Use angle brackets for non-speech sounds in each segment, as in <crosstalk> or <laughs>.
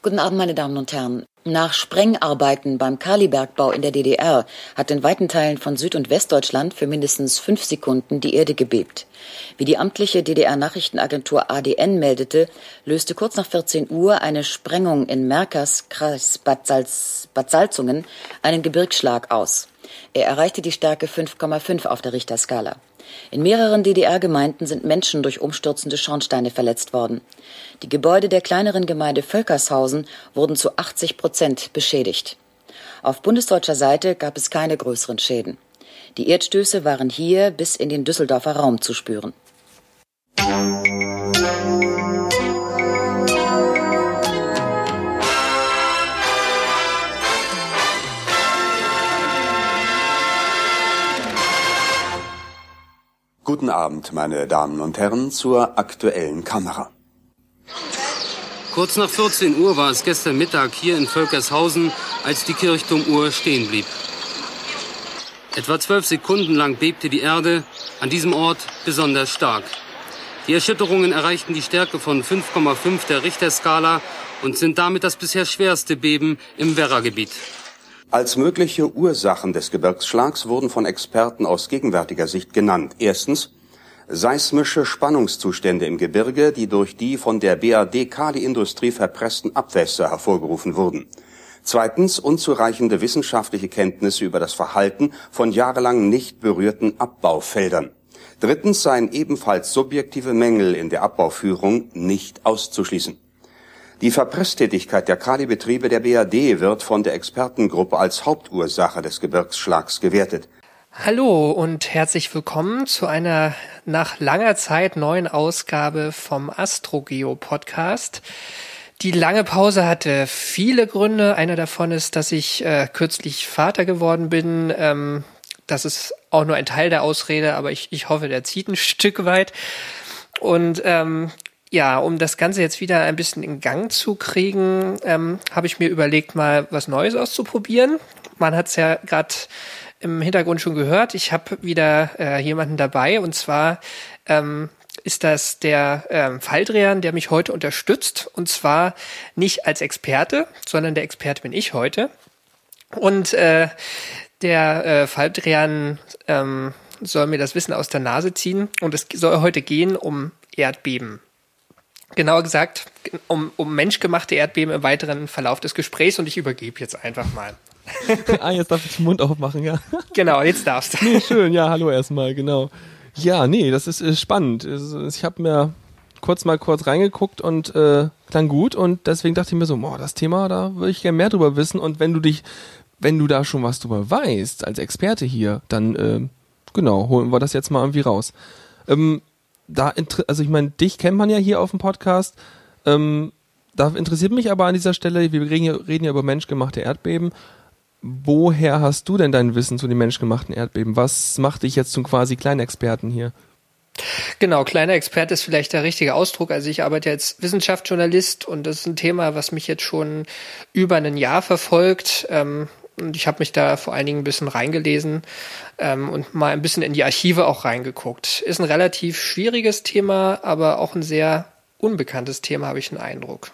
Guten Abend, meine Damen und Herren. Nach Sprengarbeiten beim Kalibergbau in der DDR hat in weiten Teilen von Süd- und Westdeutschland für mindestens fünf Sekunden die Erde gebebt. Wie die amtliche DDR-Nachrichtenagentur ADN meldete, löste kurz nach 14 Uhr eine Sprengung in Merkers, Kreis Bad, Salz, Bad Salzungen einen Gebirgsschlag aus. Er erreichte die Stärke 5,5 auf der Richterskala. In mehreren DDR-Gemeinden sind Menschen durch umstürzende Schornsteine verletzt worden. Die Gebäude der kleineren Gemeinde Völkershausen wurden zu 80 Prozent beschädigt. Auf bundesdeutscher Seite gab es keine größeren Schäden. Die Erdstöße waren hier bis in den Düsseldorfer Raum zu spüren. Guten Abend, meine Damen und Herren, zur aktuellen Kamera. Kurz nach 14 Uhr war es gestern Mittag hier in Völkershausen, als die Kirchturmuhr stehen blieb. Etwa zwölf Sekunden lang bebte die Erde, an diesem Ort besonders stark. Die Erschütterungen erreichten die Stärke von 5,5 der Richterskala und sind damit das bisher schwerste Beben im Werra-Gebiet. Als mögliche Ursachen des Gebirgsschlags wurden von Experten aus gegenwärtiger Sicht genannt. Erstens seismische Spannungszustände im Gebirge, die durch die von der BAD Kali-Industrie verpressten Abwässer hervorgerufen wurden. Zweitens unzureichende wissenschaftliche Kenntnisse über das Verhalten von jahrelang nicht berührten Abbaufeldern. Drittens seien ebenfalls subjektive Mängel in der Abbauführung nicht auszuschließen. Die Verpresstätigkeit der Kalibetriebe der BAD wird von der Expertengruppe als Hauptursache des Gebirgsschlags gewertet. Hallo und herzlich willkommen zu einer nach langer Zeit neuen Ausgabe vom Astrogeo Podcast. Die lange Pause hatte viele Gründe. Einer davon ist, dass ich äh, kürzlich Vater geworden bin. Ähm, das ist auch nur ein Teil der Ausrede, aber ich, ich hoffe, der zieht ein <laughs> Stück weit. Und ähm, ja, um das Ganze jetzt wieder ein bisschen in Gang zu kriegen, ähm, habe ich mir überlegt, mal was Neues auszuprobieren. Man hat es ja gerade im Hintergrund schon gehört. Ich habe wieder äh, jemanden dabei und zwar ähm, ist das der ähm, Falldreher, der mich heute unterstützt. Und zwar nicht als Experte, sondern der Experte bin ich heute. Und äh, der äh, Falldreher ähm, soll mir das Wissen aus der Nase ziehen. Und es soll heute gehen um Erdbeben genauer gesagt um, um menschgemachte Erdbeben im weiteren Verlauf des Gesprächs und ich übergebe jetzt einfach mal. <laughs> ah, jetzt darf ich den Mund aufmachen, ja. <laughs> Genau, jetzt darfst du. Nee, schön, ja, hallo erstmal, genau. Ja, nee, das ist, ist spannend. Ich habe mir kurz mal kurz reingeguckt und äh, klang gut und deswegen dachte ich mir so, boah, das Thema, da würde ich gerne mehr drüber wissen und wenn du dich, wenn du da schon was drüber weißt, als Experte hier, dann äh, genau, holen wir das jetzt mal irgendwie raus. Ähm, da, also ich meine, dich kennt man ja hier auf dem Podcast. Ähm, da interessiert mich aber an dieser Stelle, wir reden ja, reden ja über menschgemachte Erdbeben. Woher hast du denn dein Wissen zu den menschgemachten Erdbeben? Was macht dich jetzt zum quasi kleinen Experten hier? Genau, kleiner Experte ist vielleicht der richtige Ausdruck. Also ich arbeite als Wissenschaftsjournalist und das ist ein Thema, was mich jetzt schon über ein Jahr verfolgt. Ähm, und ich habe mich da vor allen Dingen ein bisschen reingelesen ähm, und mal ein bisschen in die Archive auch reingeguckt. Ist ein relativ schwieriges Thema, aber auch ein sehr unbekanntes Thema, habe ich den Eindruck.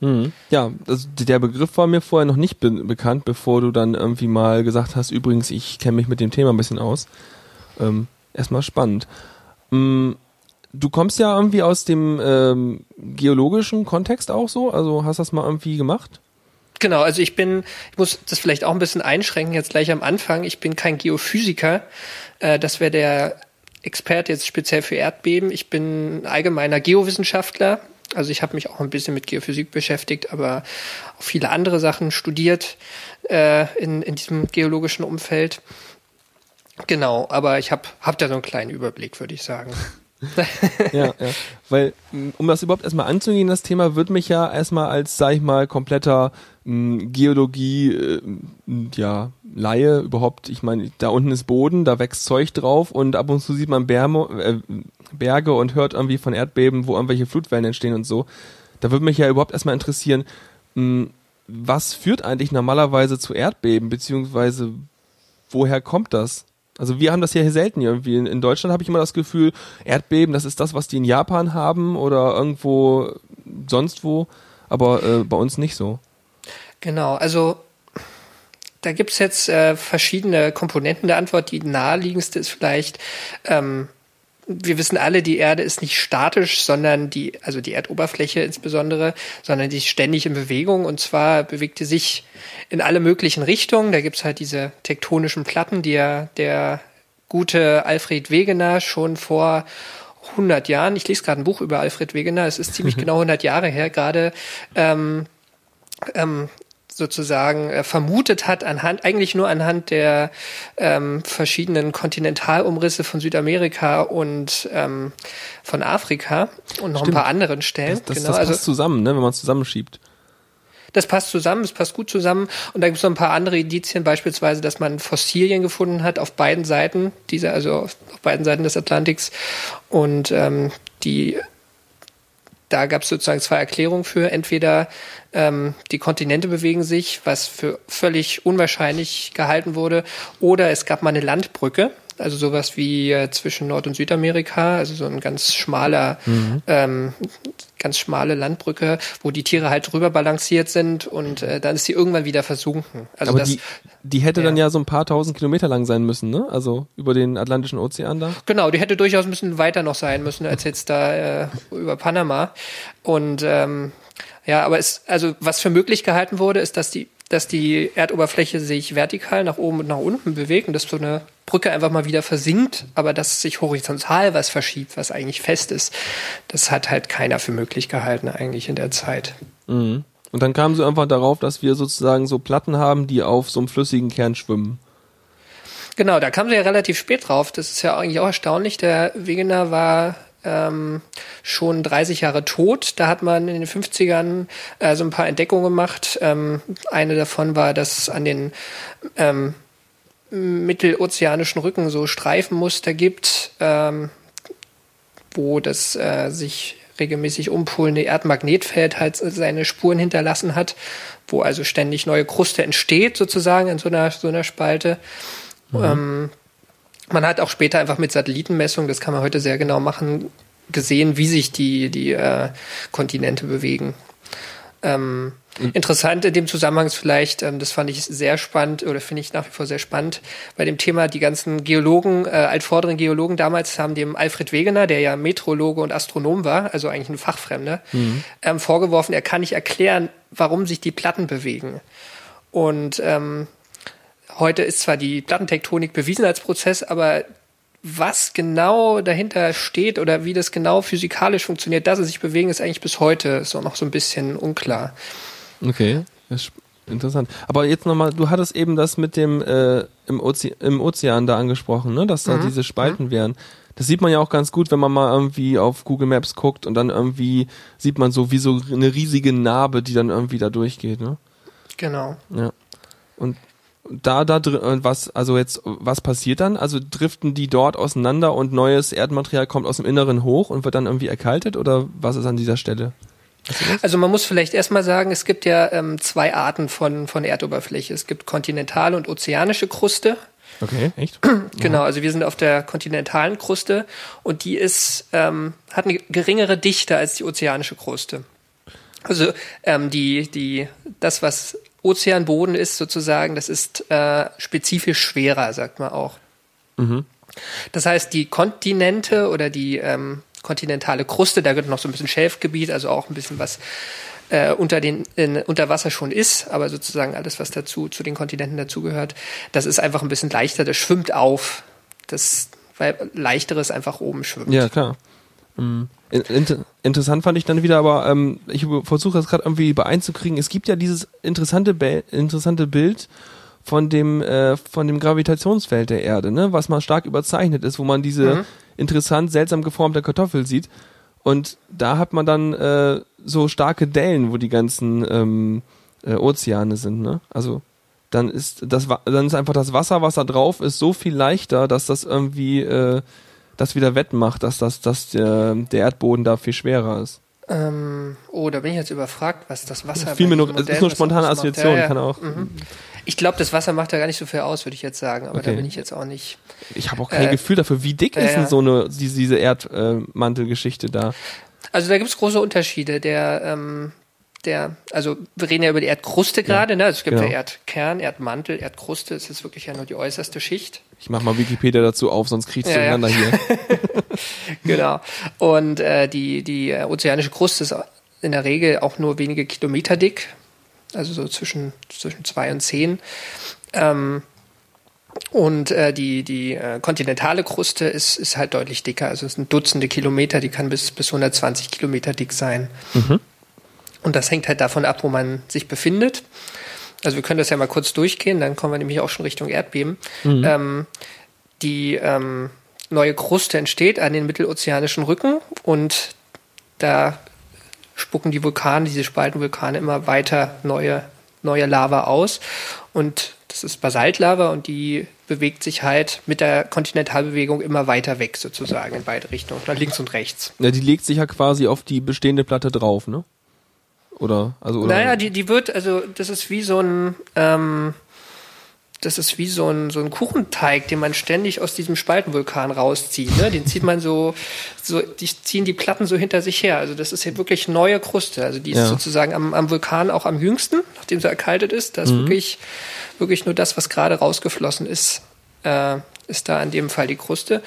Mhm. Ja, also der Begriff war mir vorher noch nicht be bekannt, bevor du dann irgendwie mal gesagt hast, übrigens, ich kenne mich mit dem Thema ein bisschen aus. Ähm, erstmal spannend. Mhm. Du kommst ja irgendwie aus dem ähm, geologischen Kontext auch so, also hast das mal irgendwie gemacht? Genau, also ich bin, ich muss das vielleicht auch ein bisschen einschränken jetzt gleich am Anfang. Ich bin kein Geophysiker. Äh, das wäre der Experte jetzt speziell für Erdbeben. Ich bin allgemeiner Geowissenschaftler. Also ich habe mich auch ein bisschen mit Geophysik beschäftigt, aber auch viele andere Sachen studiert äh, in, in diesem geologischen Umfeld. Genau, aber ich habe hab da so einen kleinen Überblick, würde ich sagen. <laughs> ja, ja. Weil, um das überhaupt erstmal anzugehen, das Thema wird mich ja erstmal als, sag ich mal, kompletter mh, Geologie, äh, ja, Laie überhaupt, ich meine, da unten ist Boden, da wächst Zeug drauf und ab und zu sieht man Berme, äh, Berge und hört irgendwie von Erdbeben, wo irgendwelche Flutwellen entstehen und so. Da würde mich ja überhaupt erstmal interessieren, mh, was führt eigentlich normalerweise zu Erdbeben, beziehungsweise woher kommt das? Also wir haben das ja hier selten irgendwie. In, in Deutschland habe ich immer das Gefühl, Erdbeben, das ist das, was die in Japan haben oder irgendwo sonst wo, aber äh, bei uns nicht so. Genau, also da gibt's jetzt äh, verschiedene Komponenten der Antwort. Die naheliegendste ist vielleicht, ähm, wir wissen alle, die Erde ist nicht statisch, sondern die, also die Erdoberfläche insbesondere, sondern die ist ständig in Bewegung und zwar bewegt die sich in alle möglichen Richtungen. Da gibt's halt diese tektonischen Platten, die ja der gute Alfred Wegener schon vor 100 Jahren, ich lese gerade ein Buch über Alfred Wegener, es ist ziemlich genau 100 Jahre her, gerade ähm, ähm, sozusagen äh, vermutet hat, anhand, eigentlich nur anhand der ähm, verschiedenen Kontinentalumrisse von Südamerika und ähm, von Afrika und noch Stimmt. ein paar anderen Stellen. Das, das, genau, das passt also zusammen, ne, wenn man es zusammenschiebt. das passt zusammen, es passt gut zusammen. Und da gibt es noch ein paar andere Indizien, beispielsweise, dass man Fossilien gefunden hat auf beiden Seiten, dieser, also auf beiden Seiten des Atlantiks. Und ähm, die da gab es sozusagen zwei Erklärungen für. Entweder ähm, die Kontinente bewegen sich, was für völlig unwahrscheinlich gehalten wurde, oder es gab mal eine Landbrücke, also sowas wie äh, zwischen Nord- und Südamerika, also so ein ganz schmaler, ähm, ganz schmale Landbrücke, wo die Tiere halt drüber balanciert sind und äh, dann ist sie irgendwann wieder versunken. Also Aber das, die, die hätte ja. dann ja so ein paar tausend Kilometer lang sein müssen, ne? Also über den Atlantischen Ozean da. Genau, die hätte durchaus ein bisschen weiter noch sein müssen als jetzt da äh, über Panama. Und ähm, ja, aber es, also was für möglich gehalten wurde, ist, dass die, dass die Erdoberfläche sich vertikal nach oben und nach unten bewegt und dass so eine Brücke einfach mal wieder versinkt, aber dass sich horizontal was verschiebt, was eigentlich fest ist, das hat halt keiner für möglich gehalten eigentlich in der Zeit. Mhm. Und dann kamen sie einfach darauf, dass wir sozusagen so Platten haben, die auf so einem flüssigen Kern schwimmen. Genau, da kam sie ja relativ spät drauf. Das ist ja eigentlich auch erstaunlich. Der Wegener war ähm, schon 30 Jahre tot. Da hat man in den 50ern äh, so ein paar Entdeckungen gemacht. Ähm, eine davon war, dass an den ähm, mittelozeanischen Rücken so Streifenmuster gibt, ähm, wo das äh, sich regelmäßig umpolende Erdmagnetfeld halt seine Spuren hinterlassen hat, wo also ständig neue Kruste entsteht sozusagen in so einer, so einer Spalte. Ähm, man hat auch später einfach mit Satellitenmessungen, das kann man heute sehr genau machen, gesehen, wie sich die, die äh, Kontinente bewegen. Ähm, interessant in dem Zusammenhang ist vielleicht, ähm, das fand ich sehr spannend oder finde ich nach wie vor sehr spannend, bei dem Thema die ganzen Geologen, äh, altvorderen Geologen damals haben dem Alfred Wegener, der ja Meteorologe und Astronom war, also eigentlich ein Fachfremder, ähm, vorgeworfen, er kann nicht erklären, warum sich die Platten bewegen. Und ähm, heute ist zwar die Plattentektonik bewiesen als Prozess, aber was genau dahinter steht oder wie das genau physikalisch funktioniert, dass sie sich bewegen, ist eigentlich bis heute so noch so ein bisschen unklar. Okay, das ist interessant. Aber jetzt nochmal, du hattest eben das mit dem äh, im, Oze im Ozean da angesprochen, ne? dass da diese Spalten wären. Das sieht man ja auch ganz gut, wenn man mal irgendwie auf Google Maps guckt und dann irgendwie sieht man so wie so eine riesige Narbe, die dann irgendwie da durchgeht. Ne? Genau. Ja. Und da, da, dr- äh, was, also jetzt, was passiert dann? Also driften die dort auseinander und neues Erdmaterial kommt aus dem Inneren hoch und wird dann irgendwie erkaltet oder was ist an dieser Stelle? Also man muss vielleicht erstmal sagen, es gibt ja ähm, zwei Arten von, von Erdoberfläche. Es gibt kontinentale und ozeanische Kruste. Okay, <clears throat> echt? Genau, also wir sind auf der kontinentalen Kruste und die ist, ähm, hat eine geringere Dichte als die ozeanische Kruste. Also ähm, die, die, das, was Ozeanboden ist sozusagen, das ist äh, spezifisch schwerer, sagt man auch. Das heißt, die Kontinente oder die ähm, kontinentale Kruste, da gehört noch so ein bisschen Schelfgebiet, also auch ein bisschen was äh, unter den in, unter Wasser schon ist, aber sozusagen alles, was dazu zu den Kontinenten dazugehört, das ist einfach ein bisschen leichter, das schwimmt auf. Das, weil leichteres einfach oben schwimmt. Ja, klar. Mhm. In, inter, interessant fand ich dann wieder, aber ähm, ich versuche das gerade irgendwie beeinzukriegen. Es gibt ja dieses interessante, Be interessante Bild von dem äh, von dem Gravitationsfeld der Erde, ne, was mal stark überzeichnet ist, wo man diese Mhm. interessant seltsam geformte Kartoffel sieht. Und da hat man dann äh, so starke Dellen, wo die ganzen ähm, äh, Ozeane sind, ne? Also dann ist das dann ist einfach das Wasser, was da drauf ist, so viel leichter, dass das irgendwie äh, das wieder wettmacht, dass das dass der, der Erdboden da viel schwerer ist. Ähm, oh, da bin ich jetzt überfragt, was das Wasser Viel mir nur, diesem es ist Modell, nur spontane. Assoziation, Ja, ja. kann auch. Mhm. Ich glaube, das Wasser macht da gar nicht so viel aus, würde ich jetzt sagen, aber da Okay. bin ich jetzt auch nicht. Ich habe auch kein Äh, Gefühl dafür, wie dick ja, ist denn so eine diese, diese Erdmantelgeschichte da. Also da gibt es große Unterschiede. Der, ähm, der, also wir reden ja über die Erdkruste gerade, ne? Also es gibt genau. ja Erdkern, Erdmantel, Erdkruste, es ist wirklich ja nur die äußerste Schicht. Ich mach mal Wikipedia dazu auf, sonst kriegst du Ja, ja. hier. <laughs> Genau. Und äh, die, die äh, ozeanische Kruste ist in der Regel auch nur wenige Kilometer dick, also so zwischen, zwischen zwei und zehn. Ähm, und äh, die, die äh, kontinentale Kruste ist, ist halt deutlich dicker. Also es sind Dutzende Kilometer, die kann bis, bis 120 Kilometer dick sein. Und das hängt halt davon ab, wo man sich befindet. Also wir können das ja mal kurz durchgehen, dann kommen wir nämlich auch schon Richtung Erdbeben. Ähm, die ähm, neue Kruste entsteht an den mittelozeanischen Rücken und da spucken die Vulkane, diese Spaltenvulkane immer weiter neue, neue Lava aus. Und das ist Basaltlava und die bewegt sich halt mit der Kontinentalbewegung immer weiter weg sozusagen in beide Richtungen, nach links und rechts. Ja, die legt sich ja quasi auf die bestehende Platte drauf, ne? Oder also oder Naja, die, die wird, also das ist wie so ein, ähm, das ist wie so ein, so ein Kuchenteig, den man ständig aus diesem Spaltenvulkan rauszieht. Ne? Den zieht man so, so, die ziehen die Platten so hinter sich her. Also das ist hier wirklich neue Kruste. Also die ist Ja. sozusagen am, am Vulkan auch am jüngsten, nachdem sie erkaltet ist. Da ist wirklich, wirklich nur das, was gerade rausgeflossen ist, äh, ist da in dem Fall die Kruste.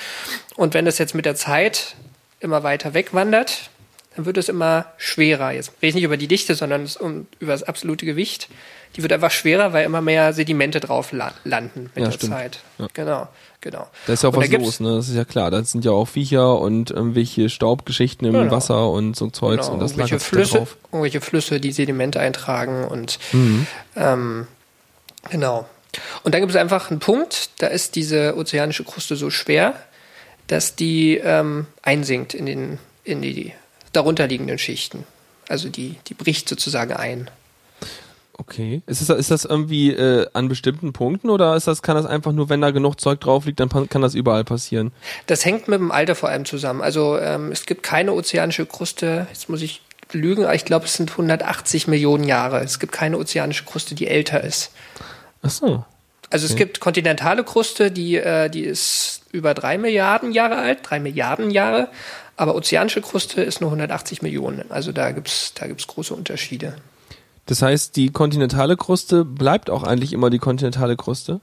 Und wenn das jetzt mit der Zeit immer weiter wegwandert, dann wird es immer schwerer. Jetzt rede ich nicht über die Dichte, sondern es um, über das absolute Gewicht. Die wird einfach schwerer, weil immer mehr Sedimente drauf la landen mit Ja, der stimmt. Zeit. Ja. Genau, genau. Da ist ja auch Und was los, ne? Das ist ja klar. Da sind ja auch Viecher und irgendwelche Staubgeschichten im Genau. Wasser und so Zeugs Genau, und das irgendwelche Flüsse, drauf. irgendwelche Flüsse, die Sedimente eintragen und Mhm. ähm, genau. Und dann gibt es einfach einen Punkt, da ist diese ozeanische Kruste so schwer, dass die ähm, einsinkt in den in die darunterliegenden Schichten. Also die die bricht sozusagen ein. Okay. Ist das, ist das irgendwie äh, an bestimmten Punkten oder ist das, kann das einfach nur, wenn da genug Zeug drauf liegt, dann kann das überall passieren? Das hängt mit dem Alter vor allem zusammen. Also ähm, es gibt keine ozeanische Kruste, jetzt muss ich lügen, aber ich glaube, es sind 180 Millionen Jahre. Es gibt keine ozeanische Kruste, die älter ist. Ach so. Also es gibt kontinentale Kruste, die, äh, die ist über drei Milliarden Jahre alt, drei Milliarden Jahre, aber ozeanische Kruste ist nur 180 Millionen. Also da gibt's da gibt's große Unterschiede. Das heißt, die kontinentale Kruste bleibt auch eigentlich immer die kontinentale Kruste?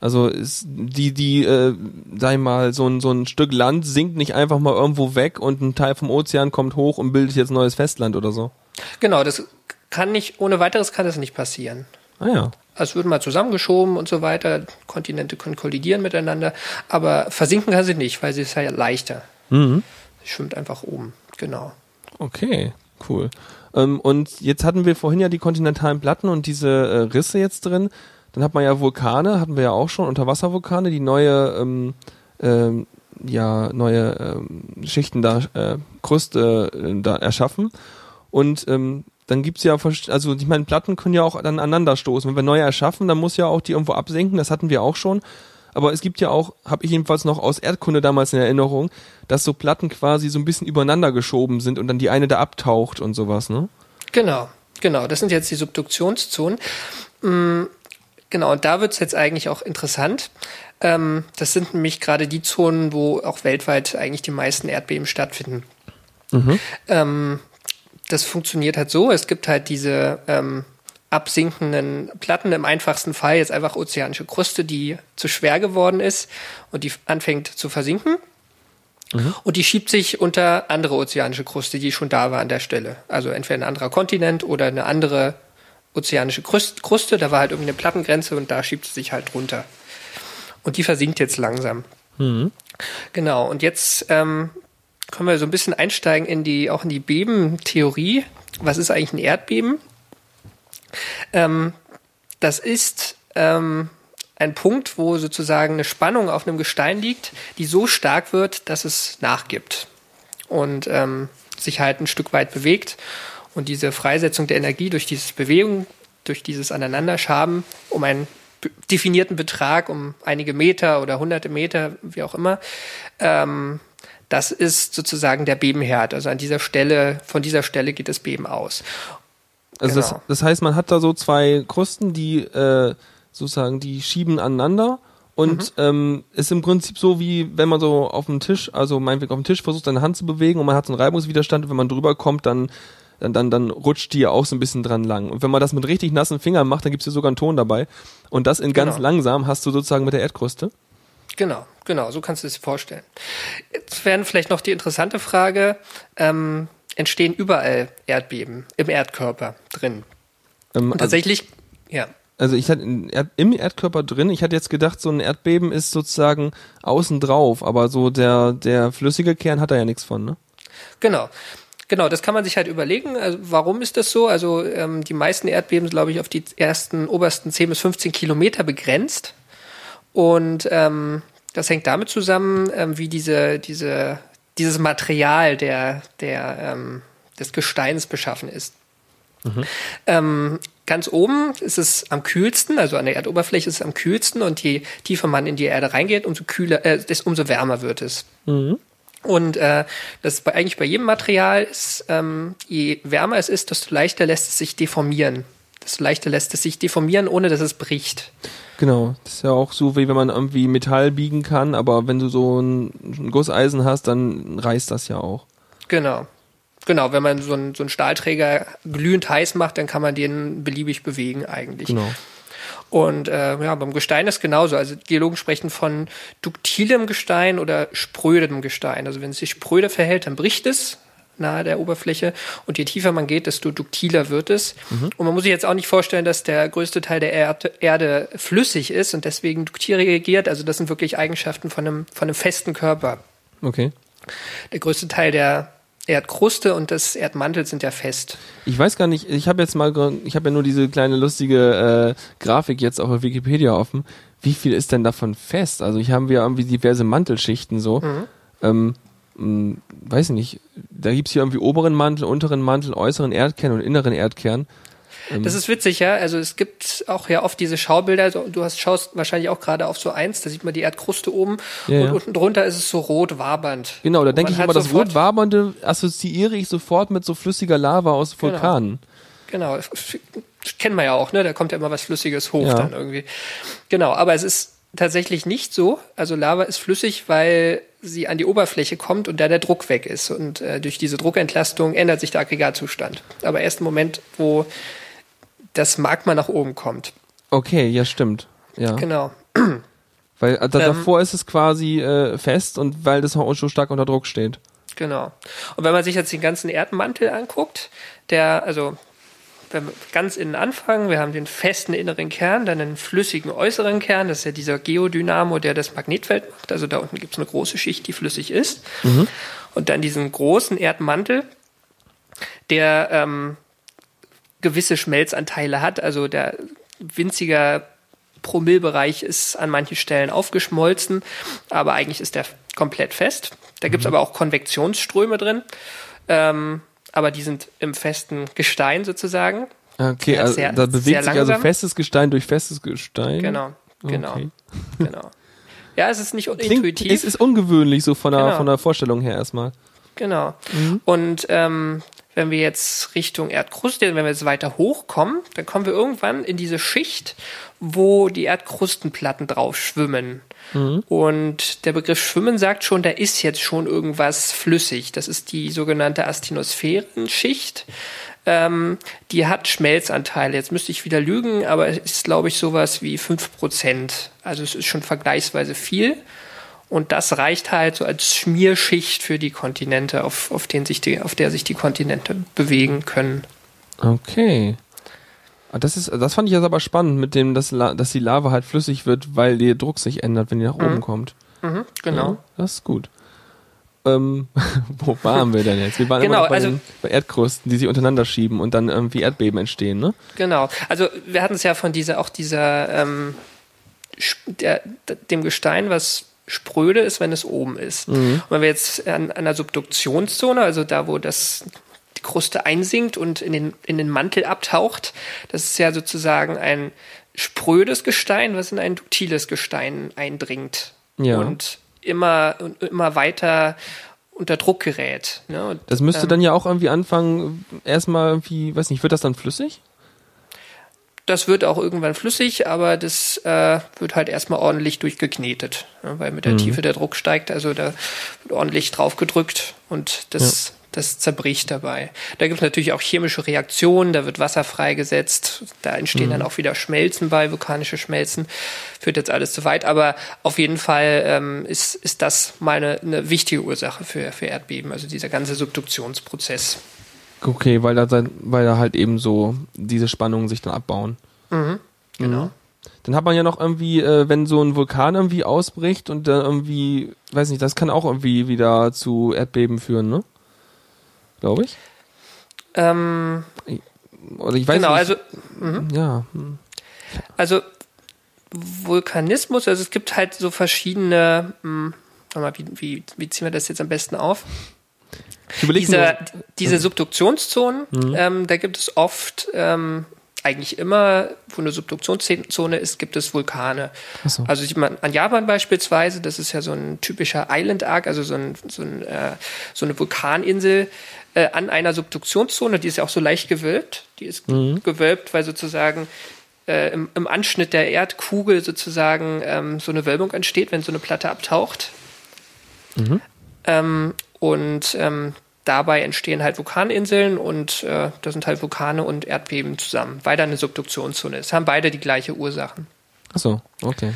Also ist die, die, äh, sag ich mal, so ein, so ein Stück Land sinkt nicht einfach mal irgendwo weg und ein Teil vom Ozean kommt hoch und bildet jetzt neues Festland oder so. Genau, das kann nicht, ohne weiteres kann das nicht passieren. Ah ja. Es wird mal zusammengeschoben und so weiter. Kontinente können kollidieren miteinander, aber versinken kann sie nicht, weil sie ist ja leichter. Mhm. Sie schwimmt einfach oben. Genau. Okay, cool. Ähm, und jetzt hatten wir vorhin ja die kontinentalen Platten und diese äh, Risse jetzt drin. Dann hat man ja Vulkane, hatten wir ja auch schon, Unterwasservulkane, die neue, ähm, ähm, ja, neue ähm, Schichten da, äh, Kruste äh, da erschaffen. Und ähm, dann gibt's ja, versch- also ich meine, Platten können ja auch dann aneinander stoßen. Wenn wir neue erschaffen, dann muss ja auch die irgendwo absenken, das hatten wir auch schon. Aber es gibt ja auch, habe ich jedenfalls noch aus Erdkunde damals in Erinnerung, dass so Platten quasi so ein bisschen übereinander geschoben sind und dann die eine da abtaucht und sowas, ne? Genau, genau. Das sind jetzt die Subduktionszonen. Mm, Genau, und da wird's jetzt eigentlich auch interessant. Ähm, das sind nämlich gerade die Zonen, wo auch weltweit eigentlich die meisten Erdbeben stattfinden. Ähm, das funktioniert halt so, es gibt halt diese ähm, absinkenden Platten, im einfachsten Fall jetzt einfach ozeanische Kruste, die zu schwer geworden ist und die anfängt zu versinken. Und die schiebt sich unter andere ozeanische Kruste, die schon da war an der Stelle. Also entweder ein anderer Kontinent oder eine andere ozeanische Krust- Kruste. Da war halt irgendwie eine Plattengrenze und da schiebt sie sich halt runter. Und die versinkt jetzt langsam. Genau. Und jetzt ähm, können wir so ein bisschen einsteigen in die, auch in die Bebentheorie. Was ist eigentlich ein Erdbeben? Ähm, das ist ähm, ein Punkt, wo sozusagen eine Spannung auf einem Gestein liegt, die so stark wird, dass es nachgibt und ähm, sich halt ein Stück weit bewegt. Und diese Freisetzung der Energie durch diese Bewegung, durch dieses Aneinanderschaben um einen definierten Betrag, um einige Meter oder hunderte Meter, wie auch immer, ähm, Das ist sozusagen der Bebenherd. Also an dieser Stelle, von dieser Stelle geht das Beben aus. Also das, Genau. das heißt, man hat da so zwei Krusten, die äh, sozusagen, die schieben aneinander und ähm, ist im Prinzip so wie wenn man so auf dem Tisch, also meinetwegen auf dem Tisch versucht, seine Hand zu bewegen und man hat so einen Reibungswiderstand und wenn man drüber kommt, dann dann, dann, dann rutscht die ja auch so ein bisschen dran lang. Und wenn man das mit richtig nassen Fingern macht, dann gibt's hier sogar einen Ton dabei. Und das in ganz Genau. langsam hast du sozusagen mit der Erdkruste. Genau, genau, so kannst du es dir vorstellen. Jetzt wäre vielleicht noch die interessante Frage, ähm, entstehen überall Erdbeben im Erdkörper drin? Ähm, Und tatsächlich, ja, Also ich hatte Erd, im Erdkörper drin, ich hatte jetzt gedacht, so ein Erdbeben ist sozusagen außen drauf, aber so der, der flüssige Kern hat da ja nichts von, ne? genau. Genau, das kann man sich halt überlegen. Also warum ist das so? Also ähm, die meisten Erdbeben sind, glaube ich, auf die ersten obersten 10 bis 15 Kilometer begrenzt. Und ähm, das hängt damit zusammen, ähm, wie diese, diese, dieses Material der, der, ähm, des Gesteins beschaffen ist. Ähm, ganz oben ist es am kühlsten, also an der Erdoberfläche ist es am kühlsten und je tiefer man in die Erde reingeht, umso kühler, äh, umso wärmer wird es. Und äh, das ist bei, eigentlich bei jedem Material ist, ähm, je wärmer es ist, desto leichter lässt es sich deformieren. Desto leichter lässt es sich deformieren, ohne dass es bricht. Genau. Das ist ja auch so, wie wenn man irgendwie Metall biegen kann, aber wenn du so ein, ein Gusseisen hast, dann reißt das ja auch. Genau. Genau, wenn man so einen, so einen Stahlträger glühend heiß macht, dann kann man den beliebig bewegen eigentlich. Genau. Und äh, ja, beim Gestein ist genauso. Also Geologen sprechen von duktilem Gestein oder sprödem Gestein. Also wenn es sich spröde verhält, dann bricht es nahe der Oberfläche und je tiefer man geht, desto duktiler wird es. Und man muss sich jetzt auch nicht vorstellen, dass der größte Teil der Erde, Erde flüssig ist und deswegen duktil reagiert. Also das sind wirklich Eigenschaften von einem, von einem festen Körper. Okay. Der größte Teil der Erdkruste und des Erdmantels sind ja fest. Ich weiß gar nicht, ich habe jetzt mal, ich habe ja nur diese kleine lustige äh, Grafik jetzt auch auf Wikipedia offen. Wie viel ist denn davon fest? Also ich habe ja irgendwie diverse Mantelschichten so. Ähm, mh, weiß nicht, da gibt's hier irgendwie oberen Mantel, unteren Mantel, äußeren Erdkern und inneren Erdkern. Das ist witzig, ja. Also es gibt auch ja oft diese Schaubilder. Du du hast, schaust wahrscheinlich auch gerade auf so eins, da sieht man die Erdkruste oben Ja, und ja. unten drunter ist es so rot wabernd. Genau, da denke ich immer, das rot wabernde assoziiere ich sofort mit so flüssiger Lava aus Genau. Vulkanen. Genau, kennen wir ja auch, ne? Da kommt ja immer was Flüssiges hoch Ja. dann irgendwie. Genau, aber es ist tatsächlich nicht so. Also Lava ist flüssig, weil sie an die Oberfläche kommt und da der Druck weg ist. Und äh, durch diese Druckentlastung ändert sich der Aggregatzustand. Aber erst im Moment, wo das Magma nach oben kommt. Okay, ja, stimmt. Ja. Genau. <clears throat> Weil da, Ähm, davor ist es quasi äh, fest und weil das auch schon stark unter Druck steht. Genau. Und wenn man sich jetzt den ganzen Erdmantel anguckt, der, also wenn wir ganz innen anfangen, wir haben den festen inneren Kern, dann einen flüssigen äußeren Kern, das ist ja dieser Geodynamo, der das Magnetfeld macht. Also da unten gibt es eine große Schicht, die flüssig ist. Und dann diesen großen Erdmantel, der ähm, gewisse Schmelzanteile hat, also der winziger Promillbereich ist an manchen Stellen aufgeschmolzen, aber eigentlich ist der komplett fest. Da gibt's aber auch Konvektionsströme drin, ähm, aber die sind im festen Gestein sozusagen. Okay, also sehr- da bewegt sich also festes Gestein durch festes Gestein. Genau, genau, Okay. genau. Ja, es ist nicht Klingt, intuitiv. es ist ungewöhnlich so von der, Genau. von der Vorstellung her erstmal. Genau. Und ähm, wenn wir jetzt Richtung Erdkruste, wenn wir jetzt weiter hochkommen, dann kommen wir irgendwann in diese Schicht, wo die Erdkrustenplatten drauf schwimmen. Und der Begriff Schwimmen sagt schon, da ist jetzt schon irgendwas flüssig. Das ist die sogenannte Astinosphärenschicht. Ähm, die hat Schmelzanteile. Jetzt müsste ich wieder lügen, aber es ist, glaube ich, sowas wie 5%. Also es ist schon vergleichsweise viel. Und das reicht halt so als Schmierschicht für die Kontinente, auf, auf, den sich die, auf der sich die Kontinente bewegen können. Okay. Ah, Das ist, das fand ich jetzt aber spannend mit dem, dass, La- dass die Lava halt flüssig wird, weil der Druck sich ändert, wenn die nach oben kommt. Mhm, genau. Ja, das ist gut. Ähm, <laughs> wo waren wir denn jetzt? Wir waren Genau, bei, also- den, bei Erdkrusten, die sich untereinander schieben und dann irgendwie Erdbeben entstehen, ne? Genau. Also wir hatten es ja von dieser, auch dieser, ähm, der, dem Gestein, was spröde ist, wenn es oben ist. Und wenn wir jetzt an, an einer Subduktionszone, also da, wo das die Kruste einsinkt und in den, in den Mantel abtaucht, das ist ja sozusagen ein sprödes Gestein, was in ein duktiles Gestein eindringt. Ja. Und immer, und immer weiter unter Druck gerät. Ne? Und, Das müsste ähm, dann ja auch irgendwie anfangen, erstmal irgendwie, weiß nicht, wird das dann flüssig? Das wird auch irgendwann flüssig, aber das äh, wird halt erstmal ordentlich durchgeknetet, ne? weil mit der Tiefe der Druck steigt, also da wird ordentlich drauf gedrückt und das, das zerbricht dabei. Da gibt es natürlich auch chemische Reaktionen, da wird Wasser freigesetzt, da entstehen dann auch wieder Schmelzen bei, vulkanische Schmelzen. Führt jetzt alles zu weit, aber auf jeden Fall ähm, ist, ist das mal eine, eine wichtige Ursache für, für Erdbeben, also dieser ganze Subduktionsprozess. Okay, weil da, dann- weil da halt eben so diese Spannungen sich dann abbauen. Genau. Dann hat man ja noch irgendwie, äh, wenn so ein Vulkan irgendwie ausbricht und dann irgendwie, weiß nicht, das kann auch irgendwie wieder zu Erdbeben führen, ne? Glaube ich. Ähm, Oder ich weiß genau, nicht. also ja. hm. Also Vulkanismus, also es gibt halt so verschiedene, hm, warte mal, wie, wie, wie ziehen wir das jetzt am besten auf? Diese, diese Subduktionszonen, ähm, da gibt es oft, ähm, eigentlich immer, wo eine Subduktionszone ist, gibt es Vulkane. So. Also sieht man an Japan beispielsweise, das ist ja so ein typischer Island Arc, also so, ein, so, ein, äh, so eine Vulkaninsel äh, an einer Subduktionszone, die ist ja auch so leicht gewölbt. Die ist gewölbt, weil sozusagen äh, im, im Anschnitt der Erdkugel sozusagen ähm, so eine Wölbung entsteht, wenn so eine Platte abtaucht. Ähm, und ähm, dabei entstehen halt Vulkaninseln und äh, da sind halt Vulkane und Erdbeben zusammen, weil da eine Subduktionszone ist. Haben beide die gleiche Ursachen. ach so, okay.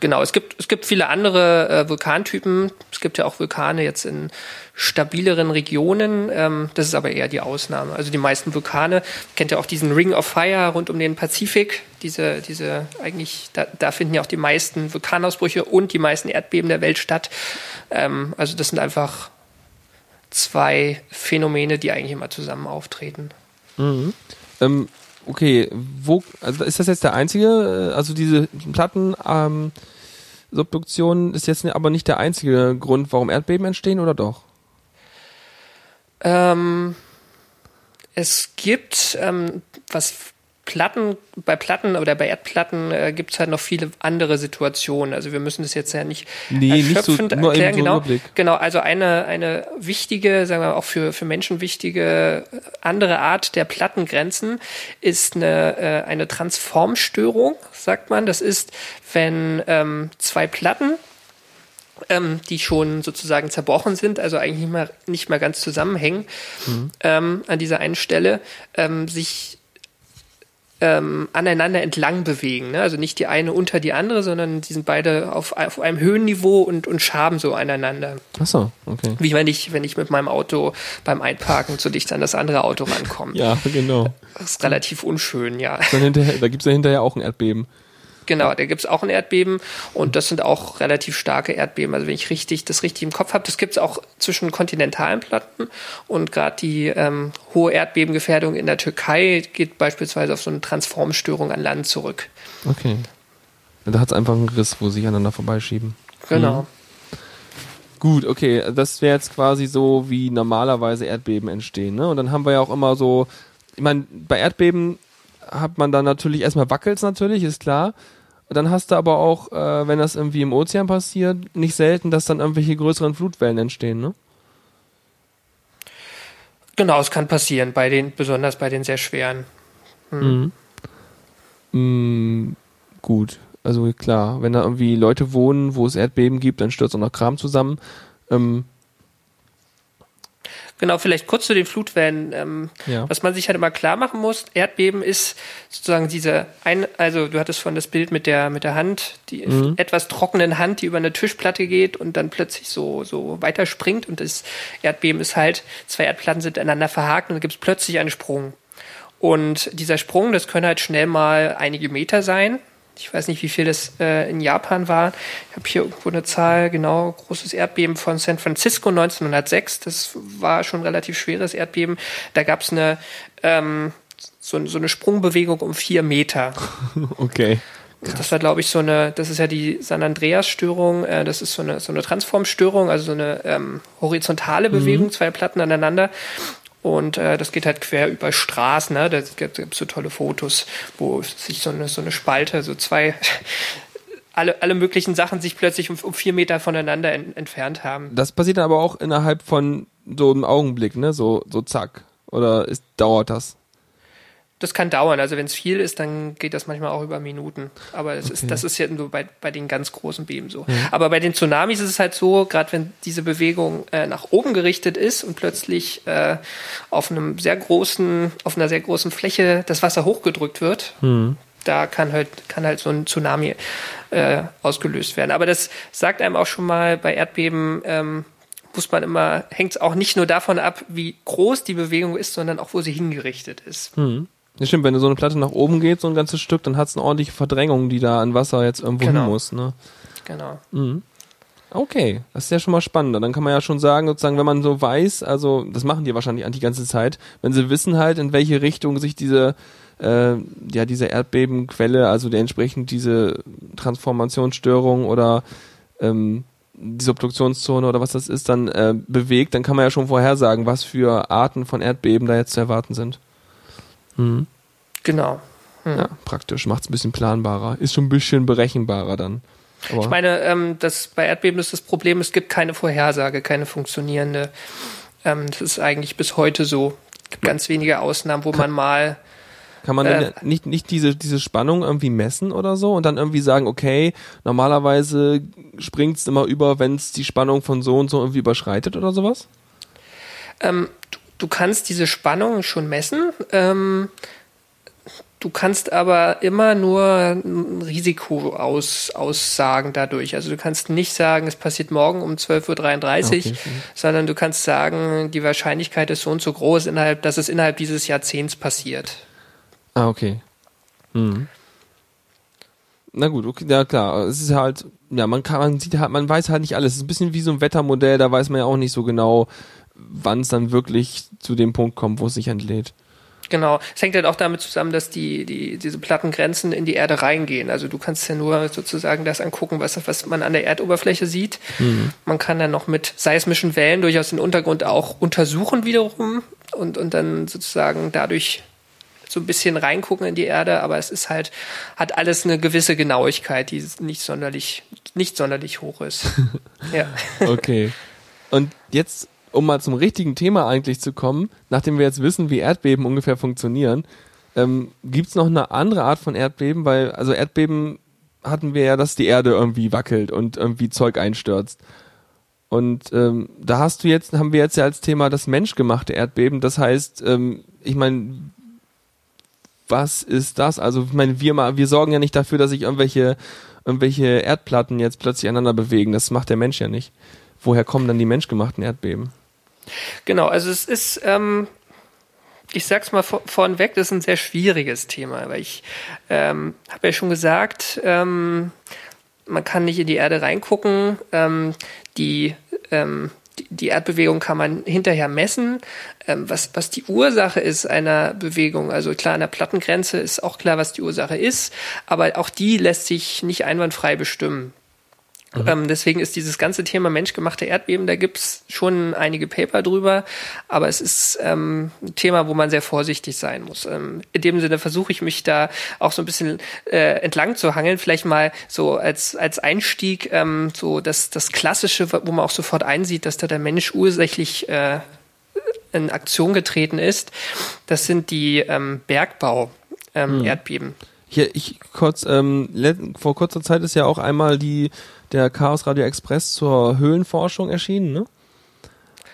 Genau, es gibt, es gibt viele andere äh, Vulkantypen. Es gibt ja auch Vulkane jetzt in stabileren Regionen. Ähm, das ist aber eher die Ausnahme. Also die meisten Vulkane, kennt ja auch diesen Ring of Fire rund um den Pazifik. Diese, diese eigentlich, da, da finden ja auch die meisten Vulkanausbrüche und die meisten Erdbeben der Welt statt. Ähm, also das sind einfach zwei Phänomene, die eigentlich immer zusammen auftreten. Ähm, okay, wo, also ist das jetzt der einzige, äh, also diese Platten, ähm, Subduktion ist jetzt aber nicht der einzige Grund, warum Erdbeben entstehen, oder doch? Ähm, es gibt, ähm, was Platten, bei Platten oder bei Erdplatten äh, gibt es halt noch viele andere Situationen. Also wir müssen das jetzt ja nicht Nee, nicht so- erschöpfend nur eben erklären. so genau, genau, also eine, eine wichtige, sagen wir mal, auch für, für Menschen wichtige äh, andere Art der Plattengrenzen ist eine, äh, eine Transformstörung, sagt man. Das ist, wenn ähm, zwei Platten ähm, die schon sozusagen zerbrochen sind, also eigentlich nicht mehr, nicht mehr ganz zusammenhängen ähm, an dieser einen Stelle, ähm, sich ähm, aneinander entlang bewegen. Ne? Also nicht die eine unter die andere, sondern die sind beide auf, auf einem Höhenniveau und, und schaben so aneinander. Ach so, okay. Wie wenn ich, wenn ich mit meinem Auto beim Einparken zu dicht an das andere Auto rankomme. Ja, genau. Das ist relativ unschön, ja. Hinterher, da gibt's ja hinterher auch ein Erdbeben. Genau, da gibt's auch ein Erdbeben und das sind auch relativ starke Erdbeben. Also wenn ich richtig das richtig im Kopf habe, das gibt's auch zwischen kontinentalen Platten und gerade die ähm, hohe Erdbebengefährdung in der Türkei geht beispielsweise auf so eine Transformstörung an Land zurück. Okay. Da hat's einfach einen Riss, wo sie aneinander vorbeischieben. Genau. Gut, okay, das wäre jetzt quasi so, wie normalerweise Erdbeben entstehen. Ne? Und dann haben wir ja auch immer so, ich meine, bei Erdbeben hat man dann natürlich, erstmal wackelt's natürlich, ist klar. Dann hast du aber auch, äh, wenn das irgendwie im Ozean passiert, nicht selten, dass dann irgendwelche größeren Flutwellen entstehen, ne? Genau, es kann passieren, bei den, besonders bei den sehr schweren. Mm, gut, also klar, wenn da irgendwie Leute wohnen, wo es Erdbeben gibt, dann stürzt auch noch Kram zusammen. Ähm, Genau, vielleicht kurz zu den Flutwellen. Ähm, Ja. Was man sich halt immer klar machen muss, Erdbeben ist sozusagen diese ein, also du hattest von das Bild mit der mit der Hand, die etwas trockenen Hand, die über eine Tischplatte geht und dann plötzlich so so weiterspringt und das Erdbeben ist halt zwei Erdplatten sind aneinander verhakt und dann gibt es plötzlich einen Sprung. Und dieser Sprung, das können halt schnell mal einige Meter sein. Ich weiß nicht, wie viel das äh, in Japan war. Ich habe hier irgendwo eine Zahl, genau, großes Erdbeben von San Francisco 1906. Das war schon ein relativ schweres Erdbeben. Da gab es eine, ähm, so, so eine Sprungbewegung um vier Meter. <laughs> okay. Das war, glaube ich, so eine, das ist ja die San Andreas-Störung, äh, das ist so eine, so eine Transformstörung, also so eine ähm, horizontale Bewegung, zwei Platten aneinander. Und äh, das geht halt quer über Straßen, ne? Da gibt es so tolle Fotos, wo sich so eine, so eine Spalte, so zwei <laughs> alle, alle möglichen Sachen sich plötzlich um, um vier Meter voneinander en, entfernt haben. Das passiert dann aber auch innerhalb von so einem Augenblick, ne? So, so zack. Oder ist, dauert das? Das kann dauern. Also wenn es viel ist, dann geht das manchmal auch über Minuten. Aber das, okay. ist, das ist ja nur bei, bei den ganz großen Beben so. Mhm. Aber bei den Tsunamis ist es halt so, gerade wenn diese Bewegung äh, nach oben gerichtet ist und plötzlich äh, auf einem sehr großen, auf einer sehr großen Fläche das Wasser hochgedrückt wird, mhm. da kann halt, kann halt so ein Tsunami äh, ausgelöst werden. Aber das sagt einem auch schon mal bei Erdbeben, ähm, muss man immer, hängt es auch nicht nur davon ab, wie groß die Bewegung ist, sondern auch, wo sie hingerichtet ist. Mhm. Ja, stimmt, wenn so eine Platte nach oben geht, so ein ganzes Stück, dann hat es eine ordentliche Verdrängung, die da an Wasser jetzt irgendwo genau. hin muss. Ne? Genau. Mhm. Okay, das ist ja schon mal spannender. Dann kann man ja schon sagen, sozusagen, wenn man so weiß, also das machen die wahrscheinlich die ganze Zeit, wenn sie wissen halt, in welche Richtung sich diese äh, ja diese Erdbebenquelle, also die entsprechend diese Transformationsstörung oder ähm, die Subduktionszone oder was das ist, dann äh, bewegt, dann kann man ja schon vorhersagen, was für Arten von Erdbeben da jetzt zu erwarten sind. Mhm. Genau. Mhm. Ja, praktisch, macht es ein bisschen planbarer. Ist schon ein bisschen berechenbarer dann. Aber ich meine, ähm, das, bei Erdbeben ist das Problem, es gibt keine Vorhersage, keine funktionierende. Ähm, das ist eigentlich bis heute so. Es gibt ganz wenige Ausnahmen, wo man mal kann man äh, nicht, nicht diese, diese Spannung irgendwie messen oder so und dann irgendwie sagen, okay, normalerweise springt es immer über, wenn es die Spannung von so und so irgendwie überschreitet oder sowas? Ähm, du kannst diese Spannung schon messen. Ähm, du kannst aber immer nur ein Risiko aus, aussagen dadurch. Also du kannst nicht sagen, es passiert morgen um 12.33 Uhr, okay. sondern du kannst sagen, die Wahrscheinlichkeit ist so und so groß, innerhalb, dass es innerhalb dieses Jahrzehnts passiert. Ah, okay. Hm. Na gut, okay, ja klar. Es ist halt, ja, man kann, man sieht halt, man weiß halt nicht alles. Es ist ein bisschen wie so ein Wettermodell, da weiß man ja auch nicht so genau, wann es dann wirklich zu dem Punkt kommt, wo es sich entlädt. Genau. Es hängt halt auch damit zusammen, dass die, die, diese Plattengrenzen in die Erde reingehen. Also du kannst ja nur sozusagen das angucken, was, was man an der Erdoberfläche sieht. Mhm. Man kann dann noch mit seismischen Wellen durchaus den Untergrund auch untersuchen wiederum und, und dann sozusagen dadurch so ein bisschen reingucken in die Erde, aber es ist halt, hat alles eine gewisse Genauigkeit, die nicht sonderlich, nicht sonderlich hoch ist. <laughs> ja. Okay. Und jetzt um mal zum richtigen Thema eigentlich zu kommen, nachdem wir jetzt wissen, wie Erdbeben ungefähr funktionieren, ähm, gibt es noch eine andere Art von Erdbeben? Weil, also Erdbeben hatten wir ja, dass die Erde irgendwie wackelt und irgendwie Zeug einstürzt. Und ähm, da hast du jetzt, haben wir jetzt ja als Thema das menschgemachte Erdbeben. Das heißt, ähm, ich meine, was ist das? Also, ich meine, wir wir sorgen ja nicht dafür, dass sich irgendwelche, irgendwelche Erdplatten jetzt plötzlich einander bewegen. Das macht der Mensch ja nicht. Woher kommen dann die menschgemachten Erdbeben? Genau, also es ist, ähm, ich sag's mal vor, vorneweg, das ist ein sehr schwieriges Thema, weil ich ähm, habe ja schon gesagt, ähm, man kann nicht in die Erde reingucken. Ähm, die, ähm, die Erdbewegung kann man hinterher messen. Ähm, was, was die Ursache ist einer Bewegung, also klar, an der Plattengrenze ist auch klar, was die Ursache ist, aber auch die lässt sich nicht einwandfrei bestimmen. Mhm. Ähm, deswegen ist dieses ganze Thema menschgemachte Erdbeben, da gibt's schon einige Paper drüber, aber es ist ähm, ein Thema, wo man sehr vorsichtig sein muss. Ähm, in dem Sinne versuche ich mich da auch so ein bisschen äh, entlang zu hangeln, vielleicht mal so als, als Einstieg ähm, so das, das Klassische, wo man auch sofort einsieht, dass da der Mensch ursächlich äh, in Aktion getreten ist. Das sind die ähm, Bergbau-Erdbeben. Ähm, mhm. Hier, ich kurz, ähm, vor kurzer Zeit ist ja auch einmal die der Chaos Radio Express zur Höhlenforschung erschienen, ne?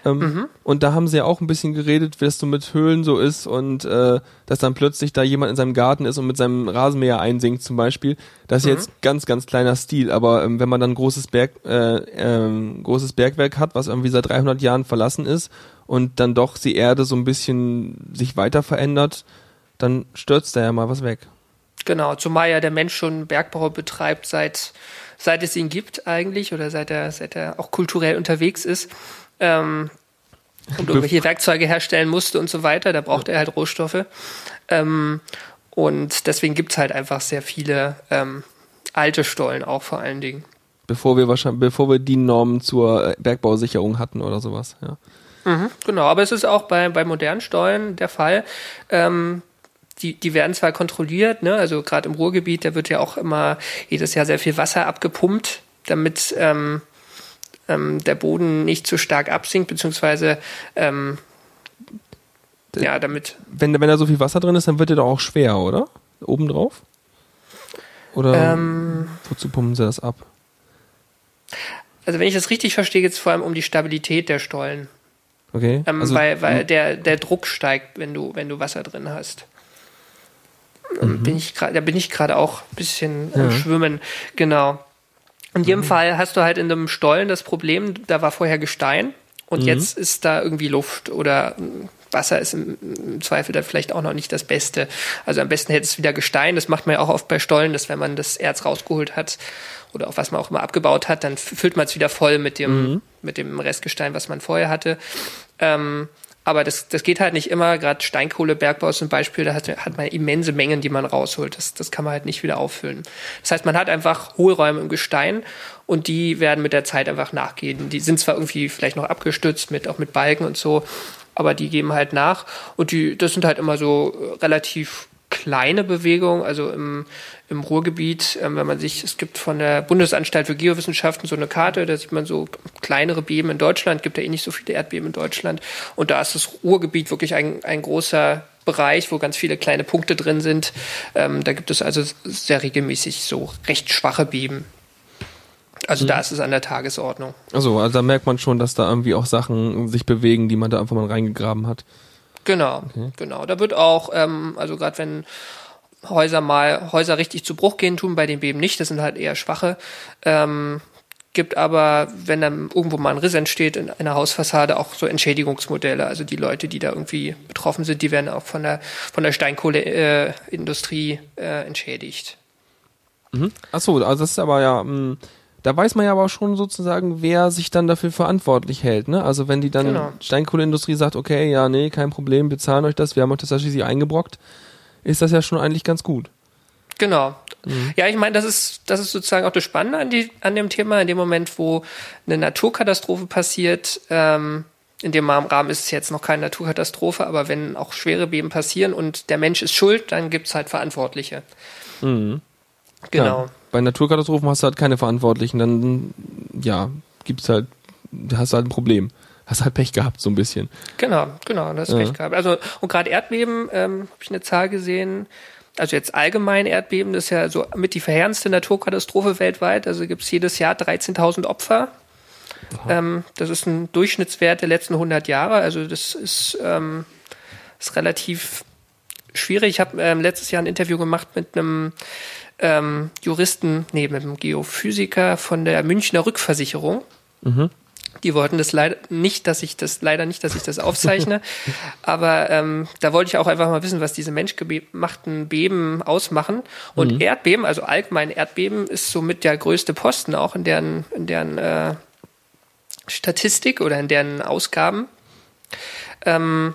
Ähm, mhm. Und da haben sie ja auch ein bisschen geredet, wie das so mit Höhlen so ist und äh, dass dann plötzlich da jemand in seinem Garten ist und mit seinem Rasenmäher einsinkt zum Beispiel. Das ist mhm. jetzt ganz, ganz kleiner Stil, aber ähm, wenn man dann ein großes, Berg, äh, äh, großes Bergwerk hat, was irgendwie seit 300 Jahren verlassen ist und dann doch die Erde so ein bisschen sich weiter verändert, dann stürzt da ja mal was weg. Genau, zumal ja der Mensch schon Bergbau betreibt seit seit es ihn gibt eigentlich oder seit er, seit er auch kulturell unterwegs ist ähm, und irgendwelche Werkzeuge herstellen musste und so weiter. Da braucht er halt Rohstoffe. Ähm, und deswegen gibt es halt einfach sehr viele ähm, alte Stollen auch vor allen Dingen. Bevor wir wahrscheinlich, bevor wir die Normen zur Bergbausicherung hatten oder sowas, ja. Mhm, genau, aber es ist auch bei, bei modernen Stollen der Fall. Ähm, die, die werden zwar kontrolliert, ne, also gerade im Ruhrgebiet, da wird ja auch immer jedes Jahr sehr viel Wasser abgepumpt, damit ähm, ähm, der Boden nicht zu stark absinkt, beziehungsweise ähm, ja, damit. Wenn, wenn da so viel Wasser drin ist, dann wird der doch auch schwer, oder? Obendrauf? Oder Ähm, wozu pumpen sie das ab? also wenn ich das richtig verstehe, geht es vor allem um die Stabilität der Stollen. Okay. Ähm, also, weil weil der, der Druck steigt, wenn du, wenn du Wasser drin hast. Ähm, Bin ich grad, da bin ich gerade auch ein bisschen am Schwimmen. Genau. In jedem Fall hast du halt in einem Stollen das Problem, da war vorher Gestein und jetzt ist da irgendwie Luft oder Wasser ist im, im Zweifel da vielleicht auch noch nicht das Beste. Also am besten hätte es wieder Gestein. Das macht man ja auch oft bei Stollen, dass wenn man das Erz rausgeholt hat oder auch was man auch immer abgebaut hat, dann füllt man es wieder voll mit dem, mit dem Restgestein, was man vorher hatte. Ähm, aber das, das geht halt nicht immer. Gerade Steinkohlebergbau ist ein Beispiel, da hat, hat man immense Mengen, die man rausholt. Das, das kann man halt nicht wieder auffüllen. Das heißt, man hat einfach Hohlräume im Gestein und die werden mit der Zeit einfach nachgehen. Die sind zwar irgendwie vielleicht noch abgestützt, mit, auch mit Balken und so, aber die geben halt nach. Und die, das sind halt immer so äh, relativ kleine Bewegungen, also im, im Ruhrgebiet, ähm, wenn man sich, es gibt von der Bundesanstalt für Geowissenschaften so eine Karte, da sieht man so kleinere Beben in Deutschland, gibt ja eh nicht so viele Erdbeben in Deutschland. Und da ist das Ruhrgebiet wirklich ein, ein großer Bereich, wo ganz viele kleine Punkte drin sind. Ähm, da gibt es also sehr regelmäßig so recht schwache Beben. Also da ist es an der Tagesordnung. also, also da merkt man schon, dass da irgendwie auch Sachen sich bewegen, die man da einfach mal reingegraben hat. Genau, genau. Da wird auch, ähm, also gerade wenn Häuser mal Häuser richtig zu Bruch gehen, tun bei den Beben nicht. Das sind halt eher schwache. Ähm, gibt aber, wenn dann irgendwo mal ein Riss entsteht in einer Hausfassade, auch so Entschädigungsmodelle. Also die Leute, die da irgendwie betroffen sind, die werden auch von der von der Steinkohleindustrie äh, äh, entschädigt. Ach so, also das ist aber ja, mh, da weiß man ja aber auch schon sozusagen, wer sich dann dafür verantwortlich hält, ne? Also wenn die dann Genau. Steinkohleindustrie sagt, okay, ja, nee, kein Problem, wir zahlen euch das, wir haben euch das ja schließlich eingebrockt, ist das ja schon eigentlich ganz gut. Genau. Ja, ich meine, das ist, das ist sozusagen auch das Spannende an, die, an dem Thema. In dem Moment, wo eine Naturkatastrophe passiert, ähm, in dem Rahmen ist es jetzt noch keine Naturkatastrophe, aber wenn auch schwere Beben passieren und der Mensch ist schuld, dann gibt's halt Verantwortliche. Genau. Ja, bei Naturkatastrophen hast du halt keine Verantwortlichen, dann, ja, gibt's halt, hast du halt ein Problem. Hast halt Pech gehabt, so ein bisschen. Genau, genau, das ist recht gehabt. Also, und gerade Erdbeben, ähm, habe ich eine Zahl gesehen, also jetzt allgemein Erdbeben, das ist ja so mit die verheerendste Naturkatastrophe weltweit. Also gibt's jedes Jahr 13.000 Opfer. Ähm, das ist ein Durchschnittswert der letzten 100 Jahre. Also das ist, ähm, ist relativ schwierig. Ich habe ähm, letztes Jahr ein Interview gemacht mit einem ähm, Juristen, nee, mit einem Geophysiker von der Münchner Rückversicherung. Die wollten das leider nicht, dass ich das leider nicht, dass ich das aufzeichne. <laughs> aber ähm, da wollte ich auch einfach mal wissen, was diese menschgemachten Beben ausmachen. Und Erdbeben, also allgemein Erdbeben, ist somit der größte Posten auch in deren, in deren äh, Statistik oder in deren Ausgaben. Ähm,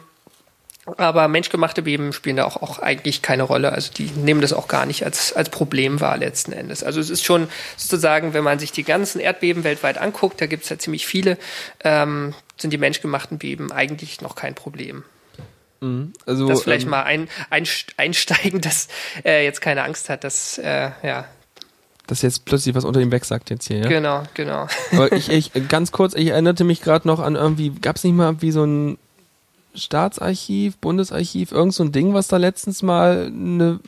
aber menschgemachte Beben spielen da auch, auch eigentlich keine Rolle. Also die nehmen das auch gar nicht als, als Problem wahr letzten Endes. Also es ist schon sozusagen, wenn man sich die ganzen Erdbeben weltweit anguckt, da gibt es ja ziemlich viele, ähm, sind die menschgemachten Beben eigentlich noch kein Problem. Also, Das vielleicht ähm, mal ein, ein, einsteigen, <laughs> dass äh, jetzt keine Angst hat, dass, äh, ja, dass jetzt plötzlich was unter ihm wegsagt jetzt hier, ja? genau, genau. Aber <laughs> ich, ich, ganz kurz, ich erinnerte mich gerade noch an irgendwie, gab es nicht mal wie so ein Staatsarchiv, Bundesarchiv, irgend so ein Ding, was da letztens mal eine,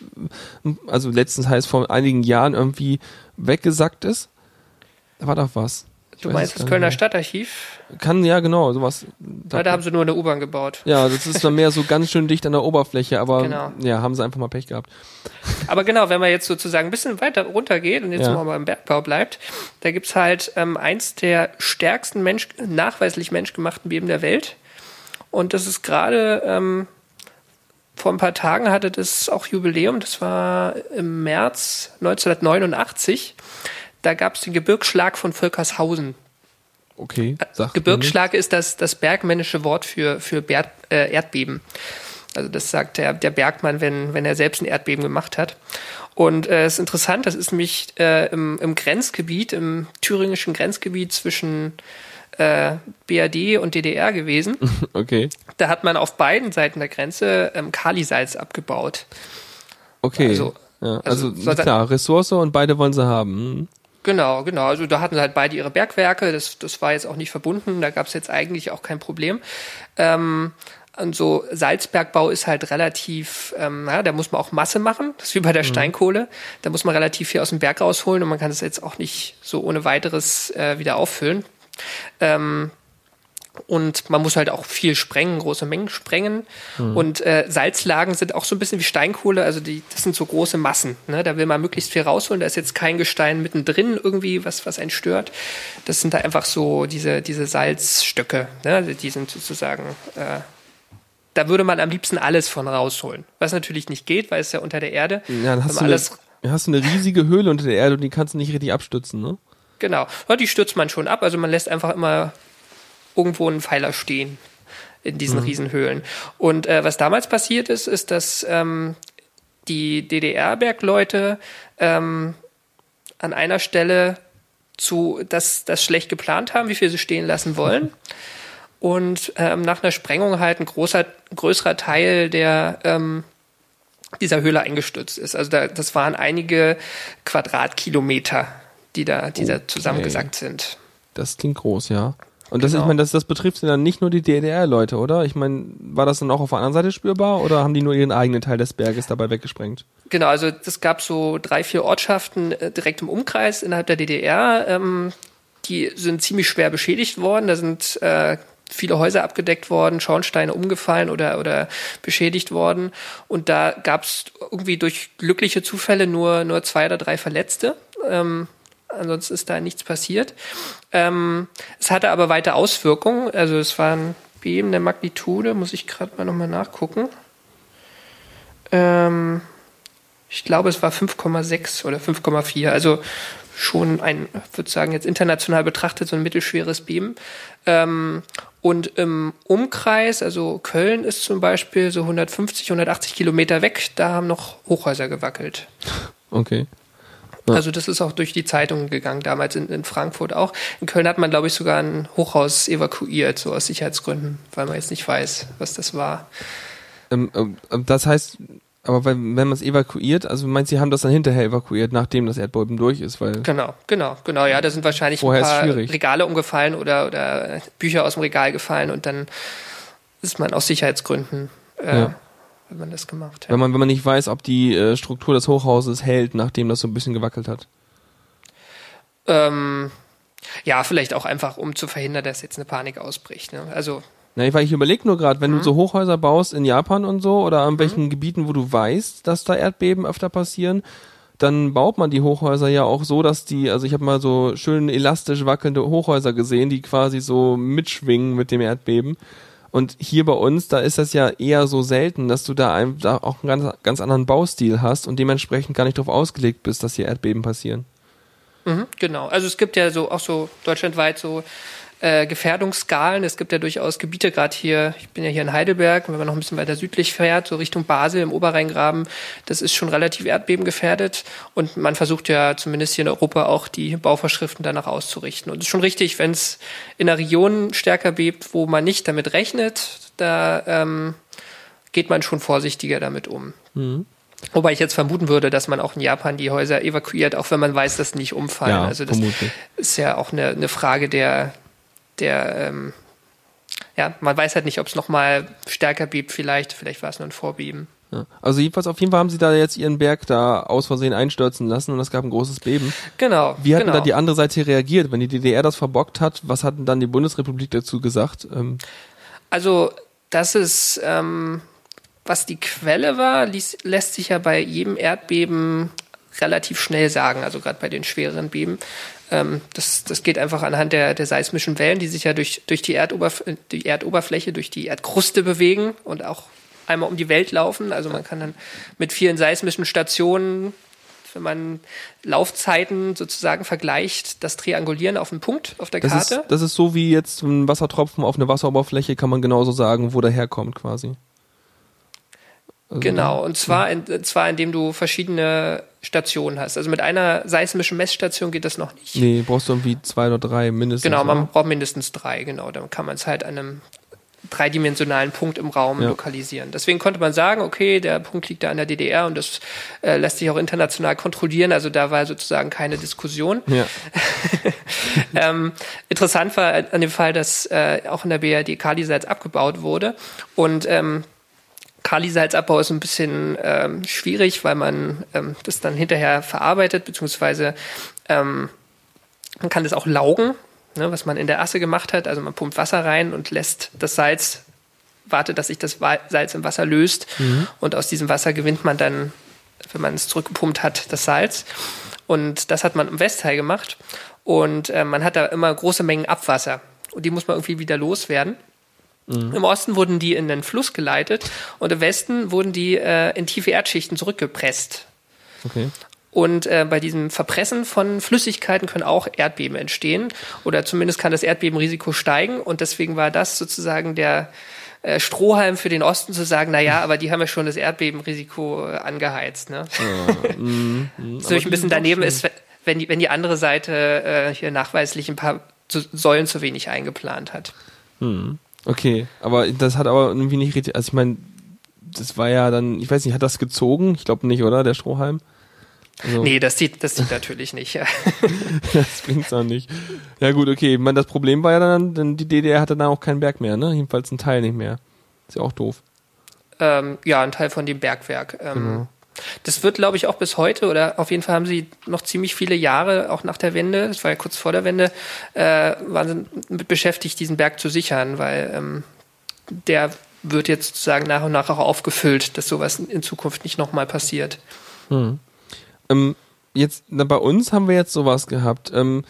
also letztens heißt vor einigen Jahren irgendwie weggesackt ist? Da war doch was. Ich Du meinst es das Kölner Stadtarchiv? Kann, ja, genau, sowas. Da, da haben sie nur eine U-Bahn gebaut. ja, das ist dann mehr so ganz schön dicht an der Oberfläche, aber Genau. ja, haben sie einfach mal Pech gehabt. Aber genau, wenn man jetzt sozusagen ein bisschen weiter runter geht und jetzt Ja. mal im Bergbau bleibt, da gibt's halt ähm, eins der stärksten Mensch, nachweislich menschgemachten Beben der Welt. Und das ist gerade ähm, vor ein paar Tagen hatte das auch Jubiläum, das war im März 1989. Da gab's den Gebirgsschlag von Völkershausen. Okay, Gebirgsschlag ist das, das bergmännische Wort für, für Ber äh, Erdbeben. Also das sagt der, der Bergmann, wenn, wenn er selbst ein Erdbeben gemacht hat. Und äh, es ist interessant, das ist nämlich äh, im, im Grenzgebiet, im thüringischen Grenzgebiet zwischen äh, BRD und DDR gewesen. <laughs> Okay. Da hat man auf beiden Seiten der Grenze ähm, Kalisalz abgebaut. Okay. Also- ja, also also, klar, Ressource und beide wollen sie haben. Genau, genau. Also da hatten sie halt beide ihre Bergwerke. Das, das war jetzt auch nicht verbunden. Da gab es jetzt eigentlich auch kein Problem. Ähm, und so Salzbergbau ist halt relativ, ähm, ja, da muss man auch Masse machen. Das ist wie bei der Steinkohle. Da muss man relativ viel aus dem Berg rausholen und man kann es jetzt auch nicht so ohne weiteres äh, wieder auffüllen. Ähm, und man muss halt auch viel sprengen, große Mengen sprengen. Und äh, Salzlagen sind auch so ein bisschen wie Steinkohle, also die, das sind so große Massen. Ne? Da will man möglichst viel rausholen. Da ist jetzt kein Gestein mittendrin irgendwie, was, was einen stört. Das sind da einfach so diese, diese Salzstöcke. Ne? Also Die sind sozusagen, äh, da würde man am liebsten alles von rausholen. Was natürlich nicht geht, weil es ja unter der Erde. Ja, dann hast du, eine, alles dann hast du eine riesige Höhle unter der Erde und die kannst du nicht richtig abstützen, ne? Genau. Ja, die stürzt man schon ab. Also man lässt einfach immer irgendwo einen Pfeiler stehen in diesen Riesenhöhlen. Und äh, was damals passiert ist, ist, dass ähm, die DDR-Bergleute ähm, an einer Stelle zu das, das schlecht geplant haben, wie viel sie stehen lassen wollen. <laughs> Und ähm, nach einer Sprengung halt ein großer, größerer Teil der ähm, dieser Höhle eingestürzt ist. Also da, das waren einige Quadratkilometer, die da, die da zusammengesackt sind. Das klingt groß, ja. Und das, Genau. ich meine, das, das betrifft dann nicht nur die DDR-Leute, oder? Ich meine, war das dann auch auf der anderen Seite spürbar oder haben die nur ihren eigenen Teil des Berges dabei weggesprengt? Genau, also das gab so drei, vier Ortschaften äh, direkt im Umkreis innerhalb der DDR. Ähm, die sind ziemlich schwer beschädigt worden. Da sind äh, viele Häuser abgedeckt worden, Schornsteine umgefallen oder, oder beschädigt worden. Und da gab es irgendwie durch glückliche Zufälle nur, nur zwei oder drei Verletzte. Ähm, ansonsten ist da nichts passiert. Ähm, es hatte aber weite Auswirkungen. Also es waren Beben der Magnitude, muss ich gerade mal nochmal nachgucken. Ähm, ich glaube, es war 5,6 oder 5,4. Also schon ein, würde sagen, jetzt international betrachtet, so ein mittelschweres Beben. Ähm, und im Umkreis, also Köln ist zum Beispiel so 150, 180 Kilometer weg, da haben noch Hochhäuser gewackelt. Okay. Ja. Also das ist auch durch die Zeitungen gegangen, damals in, in Frankfurt auch. In Köln hat man, glaube ich, sogar ein Hochhaus evakuiert, so aus Sicherheitsgründen, weil man jetzt nicht weiß, was das war. Ähm, ähm, das heißt, aber wenn, wenn man es evakuiert, also meinst du, sie haben das dann hinterher evakuiert, nachdem das Erdbeben durch ist, weil Genau, genau, genau. Ja, da sind wahrscheinlich Vorher ein paar. Regale umgefallen oder, oder Bücher aus dem Regal gefallen und dann ist man aus Sicherheitsgründen, äh, Ja. Hat man das gemacht. Ja. wenn man wenn man nicht weiß, ob die äh, Struktur des Hochhauses hält, nachdem das so ein bisschen gewackelt hat. Ähm, ja, vielleicht auch einfach, um zu verhindern, dass jetzt eine Panik ausbricht. Ne? Also Na, weil ich überlege nur gerade, wenn du so Hochhäuser baust in Japan und so oder an welchen Gebieten, wo du weißt, dass da Erdbeben öfter passieren, dann baut man die Hochhäuser ja auch so, dass die, also ich habe mal so schön elastisch wackelnde Hochhäuser gesehen, die quasi so mitschwingen mit dem Erdbeben. Und hier bei uns, da ist das ja eher so selten, dass du da, ein, da auch einen ganz, ganz anderen Baustil hast und dementsprechend gar nicht darauf ausgelegt bist, dass hier Erdbeben passieren. Mhm, genau. Also es gibt ja so auch so deutschlandweit so äh, Gefährdungsskalen. Es gibt ja durchaus Gebiete, gerade hier, ich bin ja hier in Heidelberg, wenn man noch ein bisschen weiter südlich fährt, so Richtung Basel im Oberrheingraben, das ist schon relativ erdbebengefährdet. Und man versucht ja zumindest hier in Europa auch die Bauvorschriften danach auszurichten. Und es ist schon richtig, wenn es in einer Region stärker bebt, wo man nicht damit rechnet, da ähm, geht man schon vorsichtiger damit um. Wobei ich jetzt vermuten würde, dass man auch in Japan die Häuser evakuiert, auch wenn man weiß, dass die nicht umfallen. Ja, also das vermutlich. ist ja auch eine, eine Frage der, der ähm, ja, man weiß halt nicht, ob es nochmal stärker bebt vielleicht, vielleicht war es nur ein Vorbeben. Ja. Also jedenfalls auf jeden Fall haben sie da jetzt ihren Berg da aus Versehen einstürzen lassen und es gab ein großes Beben. Genau. Wie hat genau. denn da die andere Seite reagiert? Wenn die DDR das verbockt hat, was hat denn dann die Bundesrepublik dazu gesagt? Ähm, Also, das ist, ähm, was die Quelle war, ließ, lässt sich ja bei jedem Erdbeben relativ schnell sagen, also gerade bei den schwereren Beben. Ähm, das, das geht einfach anhand der, der seismischen Wellen, die sich ja durch, durch die, Erdoberf die Erdoberfläche, durch die Erdkruste bewegen und auch einmal um die Welt laufen. Also man kann dann mit vielen seismischen Stationen, wenn man Laufzeiten sozusagen vergleicht, das triangulieren auf einen Punkt auf der das, Karte. ist, das ist so wie jetzt ein Wassertropfen auf eine Wasseroberfläche, kann man genauso sagen, wo der herkommt quasi. Also Genau, und zwar, in, zwar indem du verschiedene Stationen hast. Also mit einer seismischen Messstation geht das noch nicht. Nee, brauchst du irgendwie zwei oder drei mindestens. Genau, man oder? braucht mindestens drei, genau. Dann kann man es halt an einem dreidimensionalen Punkt im Raum Ja. lokalisieren. Deswegen konnte man sagen, okay, der Punkt liegt da an der DDR und das äh, lässt sich auch international kontrollieren. Also da war sozusagen keine Diskussion. Ja. <laughs> ähm, interessant war an dem Fall, dass äh, auch in der BRD Kalisalz abgebaut wurde und ähm, Kalisalzabbau ist ein bisschen ähm, schwierig, weil man ähm, das dann hinterher verarbeitet, beziehungsweise ähm, man kann das auch laugen, ne, was man in der Asse gemacht hat. Also man pumpt Wasser rein und lässt das Salz, wartet, dass sich das Salz im Wasser löst. Und aus diesem Wasser gewinnt man dann, wenn man es zurückgepumpt hat, das Salz. Und das hat man im Westteil gemacht. Und äh, man hat da immer große Mengen Abwasser. Und die muss man irgendwie wieder loswerden. Im Osten wurden die in den Fluss geleitet und im Westen wurden die äh, in tiefe Erdschichten zurückgepresst. Okay. Und äh, bei diesem Verpressen von Flüssigkeiten können auch Erdbeben entstehen oder zumindest kann das Erdbebenrisiko steigen und deswegen war das sozusagen der äh, Strohhalm für den Osten zu sagen, na ja, aber die haben ja schon das Erdbebenrisiko äh, angeheizt. Ne? <laughs> mm, so ich ein bisschen daneben ist, wenn die, wenn die andere Seite äh, hier nachweislich ein paar Säulen zu wenig eingeplant hat. Okay, aber das hat aber irgendwie nicht richtig, also ich meine, das war ja dann, ich weiß nicht, hat das gezogen? Ich glaube nicht, oder, der Strohhalm? Also, Nee, das sieht, das sieht natürlich nicht. <laughs> Das bringt's dann nicht. Ja gut, okay, ich meine, das Problem war ja dann, denn die DDR hatte dann auch keinen Berg mehr, ne? Jedenfalls ein Teil nicht mehr. Ist ja auch doof. ähm, ja, ein Teil von dem Bergwerk. Ähm, Genau. Das wird, glaube ich, auch bis heute oder auf jeden Fall haben sie noch ziemlich viele Jahre, auch nach der Wende, das war ja kurz vor der Wende, äh, waren sie mit beschäftigt, diesen Berg zu sichern, weil ähm, der wird jetzt sozusagen nach und nach auch aufgefüllt, dass sowas in Zukunft nicht nochmal passiert. Ähm, jetzt, na, bei uns haben wir jetzt sowas gehabt. Ähm,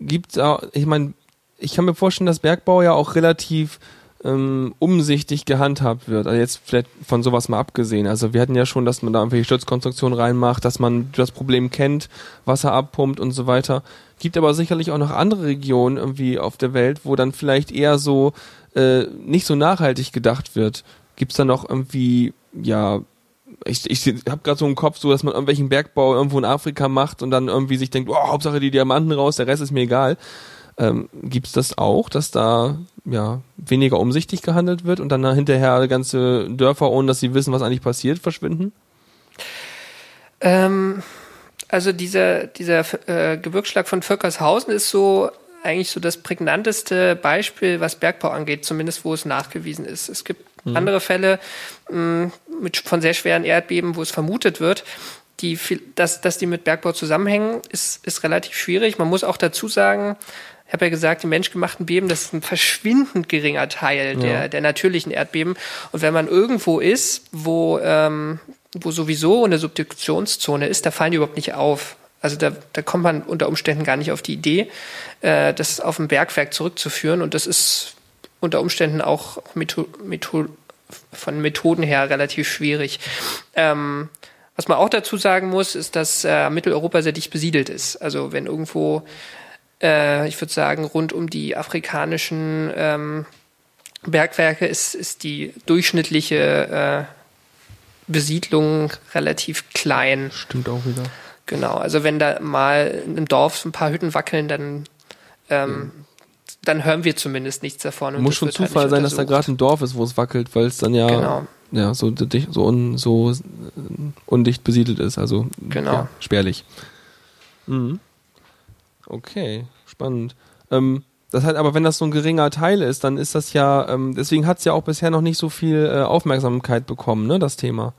gibt's auch, ich meine, ich kann mir vorstellen, dass Bergbau ja auch relativ ähm, umsichtig gehandhabt wird. Also jetzt vielleicht von sowas mal abgesehen. Also wir hatten ja schon, dass man da irgendwelche Stützkonstruktionen reinmacht, dass man das Problem kennt, Wasser abpumpt und so weiter. Gibt aber sicherlich auch noch andere Regionen irgendwie auf der Welt, wo dann vielleicht eher so äh, nicht so nachhaltig gedacht wird. Gibt's da noch irgendwie, ja, ich, ich habe gerade so im Kopf, so dass man irgendwelchen Bergbau irgendwo in Afrika macht und dann irgendwie sich denkt, oh, Hauptsache die Diamanten raus, der Rest ist mir egal. Ähm, Gibt es das auch, dass da ja weniger umsichtig gehandelt wird und dann hinterher ganze Dörfer, ohne dass sie wissen, was eigentlich passiert, verschwinden? Ähm, also dieser, dieser äh, Gebirgsschlag von Völkershausen ist so eigentlich so das prägnanteste Beispiel, was Bergbau angeht, zumindest wo es nachgewiesen ist. Es gibt andere Fälle mh, mit, von sehr schweren Erdbeben, wo es vermutet wird, die, dass, dass die mit Bergbau zusammenhängen, ist, ist relativ schwierig. Man muss auch dazu sagen, ich habe ja gesagt, die menschgemachten Beben, das ist ein verschwindend geringer Teil der, der natürlichen Erdbeben. Und wenn man irgendwo ist, wo, ähm, wo sowieso eine Subduktionszone ist, da fallen die überhaupt nicht auf. Also da, da kommt man unter Umständen gar nicht auf die Idee, äh, das auf ein Bergwerk zurückzuführen. Und das ist unter Umständen auch Metho Metho von Methoden her relativ schwierig. Ähm, was man auch dazu sagen muss, ist, dass äh, Mitteleuropa sehr dicht besiedelt ist. Also wenn irgendwo, äh, ich würde sagen, rund um die afrikanischen ähm, Bergwerke ist, ist die durchschnittliche äh, Besiedlung relativ klein. Stimmt auch wieder. Genau, also wenn da mal im Dorf ein paar Hütten wackeln, dann, ähm, dann hören wir zumindest nichts davon. Muss schon halt Zufall nicht sein, dass da gerade ein Dorf ist, wo es wackelt, weil es dann ja, Genau. ja so, dicht- so, un, so äh, undicht besiedelt ist, also Genau. ja, spärlich. Mhm. Okay, spannend. Ähm, das heißt, aber wenn das so ein geringer Teil ist, dann ist das ja, ähm, deswegen hat es ja auch bisher noch nicht so viel äh, Aufmerksamkeit bekommen, ne, das Thema.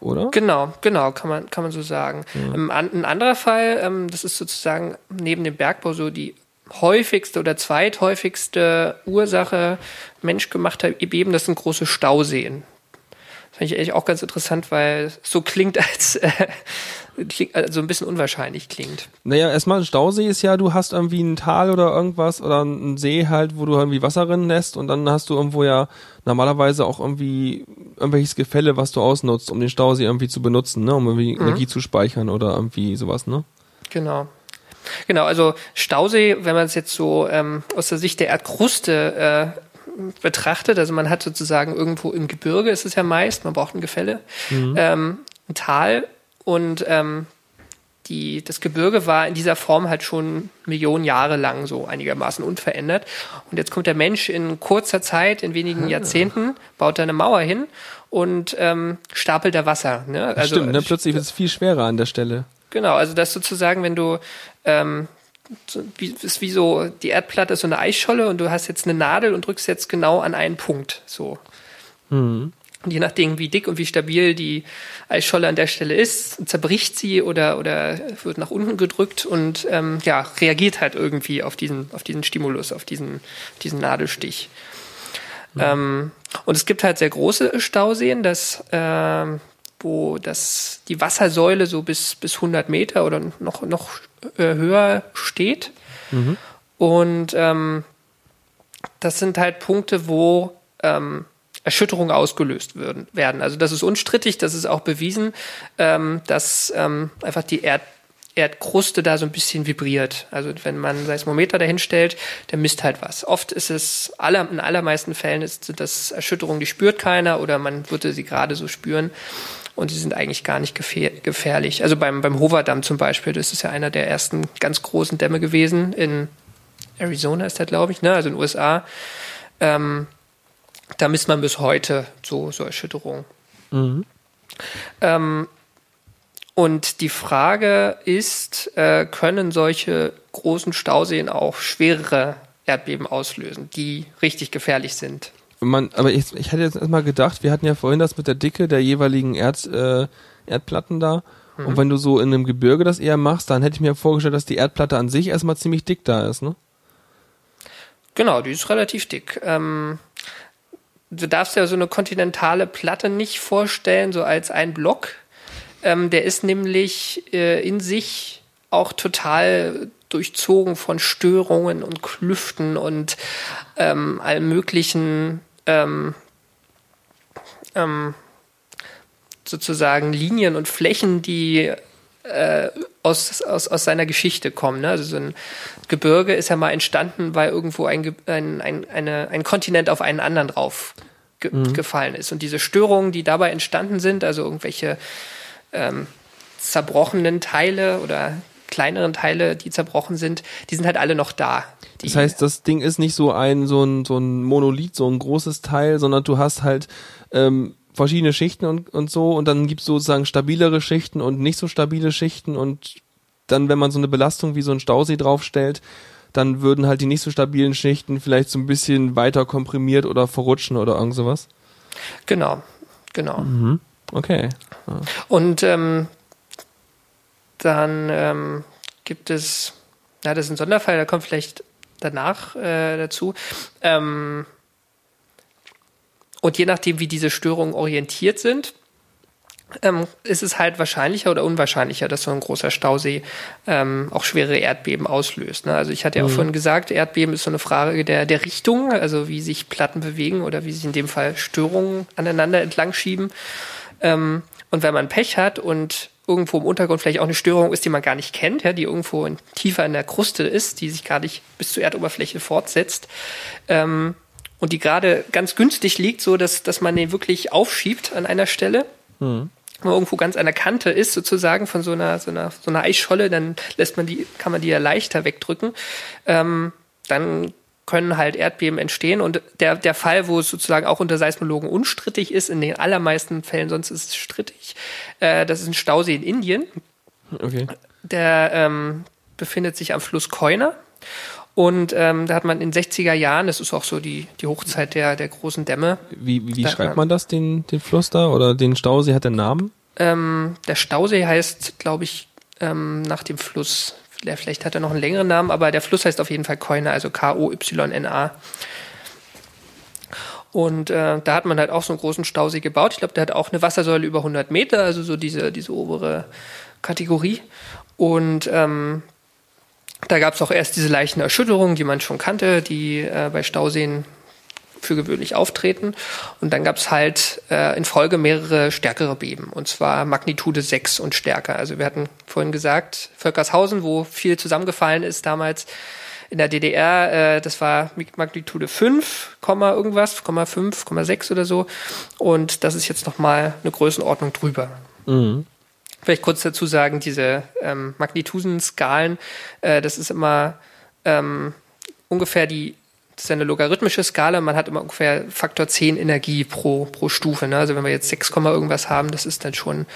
Oder? Genau, genau, kann man, kann man so sagen. Ähm, an, ein anderer Fall, ähm, das ist sozusagen neben dem Bergbau so die häufigste oder zweithäufigste Ursache menschgemachter Beben, das sind große Stauseen. Finde ich eigentlich auch ganz interessant, weil es so klingt, <laughs> als äh, klingt, also ein bisschen unwahrscheinlich klingt. Naja, erstmal ein Stausee ist ja, du hast irgendwie ein Tal oder irgendwas oder einen See halt, wo du irgendwie Wasser rinnen lässt und dann hast du irgendwo ja normalerweise auch irgendwie irgendwelches Gefälle, was du ausnutzt, um den Stausee irgendwie zu benutzen, ne, um irgendwie Energie zu speichern oder irgendwie sowas, ne? Genau. Genau, also Stausee, wenn man es jetzt so ähm, aus der Sicht der Erdkruste betrachtet. Also man hat sozusagen irgendwo im Gebirge, ist es ja meist, man braucht ein Gefälle, mhm. ähm, ein Tal und ähm, die, das Gebirge war in dieser Form halt schon Millionen Jahre lang so einigermaßen unverändert. Und jetzt kommt der Mensch in kurzer Zeit, in wenigen ah. Jahrzehnten, baut da eine Mauer hin und ähm, stapelt da Wasser. Ne? Also, Stimmt, ne? plötzlich wird es viel schwerer an der Stelle. Genau, also das sozusagen, wenn du ähm, wie, ist wie so, die Erdplatte ist so eine Eisscholle und du hast jetzt eine Nadel und drückst jetzt genau an einen Punkt. So. Mhm. Und je nachdem, wie dick und wie stabil die Eisscholle an der Stelle ist, zerbricht sie oder, oder wird nach unten gedrückt und ähm, ja, reagiert halt irgendwie auf diesen, auf diesen Stimulus, auf diesen, diesen Nadelstich. Mhm. Ähm, und es gibt halt sehr große Stauseen, das, äh, wo das, die Wassersäule so bis, bis 100 Meter oder noch, noch äh, höher steht. Mhm. Und ähm, das sind halt Punkte, wo ähm, Erschütterungen ausgelöst würden, werden. Also das ist unstrittig, das ist auch bewiesen, ähm, dass ähm, einfach die Erd Erdkruste da so ein bisschen vibriert. Also wenn man Seismometer dahinstellt, der misst halt was. Oft ist es, aller, in allermeisten Fällen ist das Erschütterung, die spürt keiner oder man würde sie gerade so spüren und die sind eigentlich gar nicht gefährlich. Also beim, beim Hoover-Damm zum Beispiel, das ist ja einer der ersten ganz großen Dämme gewesen. In Arizona ist der, glaube ich, ne? also in den USA. Ähm, da misst man bis heute so, so Erschütterungen. Mhm. Ähm, und die Frage ist, äh, können solche großen Stauseen auch schwerere Erdbeben auslösen, die richtig gefährlich sind? Man, aber ich, ich hätte jetzt erstmal gedacht, wir hatten ja vorhin das mit der Dicke der jeweiligen Erd, äh, Erdplatten da. Mhm. Und wenn du so in einem Gebirge das eher machst, dann hätte ich mir vorgestellt, dass die Erdplatte an sich erstmal ziemlich dick da ist, ne? Genau, die ist relativ dick. Ähm, du darfst ja so eine kontinentale Platte nicht vorstellen, so als ein Block. Ähm, der ist nämlich äh, in sich auch total durchzogen von Störungen und Klüften und ähm, allen möglichen ähm, ähm, sozusagen Linien und Flächen, die äh, aus, aus, aus seiner Geschichte kommen. Ne? Also so ein Gebirge ist ja mal entstanden, weil irgendwo ein, ein, ein, eine, ein Kontinent auf einen anderen drauf ge mhm. gefallen ist. Und diese Störungen, die dabei entstanden sind, also irgendwelche ähm, zerbrochenen Teile oder kleineren Teile, die zerbrochen sind, die sind halt alle noch da. Das heißt, das Ding ist nicht so ein, so ein, so ein Monolith, so ein großes Teil, sondern du hast halt ähm, verschiedene Schichten und, und so und dann gibt es sozusagen stabilere Schichten und nicht so stabile Schichten und dann, wenn man so eine Belastung wie so ein Stausee draufstellt, dann würden halt die nicht so stabilen Schichten vielleicht so ein bisschen weiter komprimiert oder verrutschen oder irgend sowas. Genau, genau. Mhm. Okay. Ja. Und ähm, dann ähm, gibt es, na, das ist ein Sonderfall, da kommt vielleicht danach äh, dazu. Ähm, und je nachdem, wie diese Störungen orientiert sind, ähm, ist es halt wahrscheinlicher oder unwahrscheinlicher, dass so ein großer Stausee ähm, auch schwere Erdbeben auslöst. Ne? Also ich hatte ja auch mhm. vorhin gesagt, Erdbeben ist so eine Frage der, der Richtung, also wie sich Platten bewegen oder wie sich in dem Fall Störungen aneinander entlang schieben. Ähm, und wenn man Pech hat und irgendwo im Untergrund vielleicht auch eine Störung ist, die man gar nicht kennt, ja, die irgendwo in, tiefer in der Kruste ist, die sich gar nicht bis zur Erdoberfläche fortsetzt ähm, und die gerade ganz günstig liegt, so dass, dass man den wirklich aufschiebt an einer Stelle. Mhm. Wenn man irgendwo ganz an der Kante ist, sozusagen von so einer, so einer, so einer Eisscholle, dann lässt man die, kann man die ja leichter wegdrücken. Ähm, dann können halt Erdbeben entstehen. Und der, der Fall, wo es sozusagen auch unter Seismologen unstrittig ist, in den allermeisten Fällen sonst ist es strittig, äh, das ist ein Stausee in Indien. Okay. Der ähm, befindet sich am Fluss Koina. Und ähm, da hat man in den 60er Jahren, das ist auch so die, die Hochzeit der, der großen Dämme. Wie, wie, wie schreibt man das, den, den Fluss da? Oder den Stausee hat der Namen? Ähm, der Stausee heißt, glaube ich, ähm, nach dem Fluss vielleicht hat er noch einen längeren Namen, aber der Fluss heißt auf jeden Fall Koina, also K-O-Y-N-A. Und äh, da hat man halt auch so einen großen Stausee gebaut. Ich glaube, der hat auch eine Wassersäule über 100 Meter, also so diese, diese obere Kategorie. Und ähm, da gab es auch erst diese leichten Erschütterungen, die man schon kannte, die äh, bei Stauseen für gewöhnlich auftreten. Und dann gab es halt äh, in Folge mehrere stärkere Beben, und zwar Magnitude 6 und stärker. Also wir hatten vorhin gesagt, Völkershausen, wo viel zusammengefallen ist damals, in der DDR, äh, das war Magnitude 5, irgendwas, 5, 6 oder so. Und das ist jetzt nochmal eine Größenordnung drüber. Mhm. Vielleicht kurz dazu sagen, diese ähm, Magnitudenskalen, äh, das ist immer ähm, ungefähr die, das ist eine logarithmische Skala, man hat immer ungefähr Faktor 10 Energie pro, pro Stufe. Ne? Also wenn wir jetzt 6, irgendwas haben, das ist dann schon,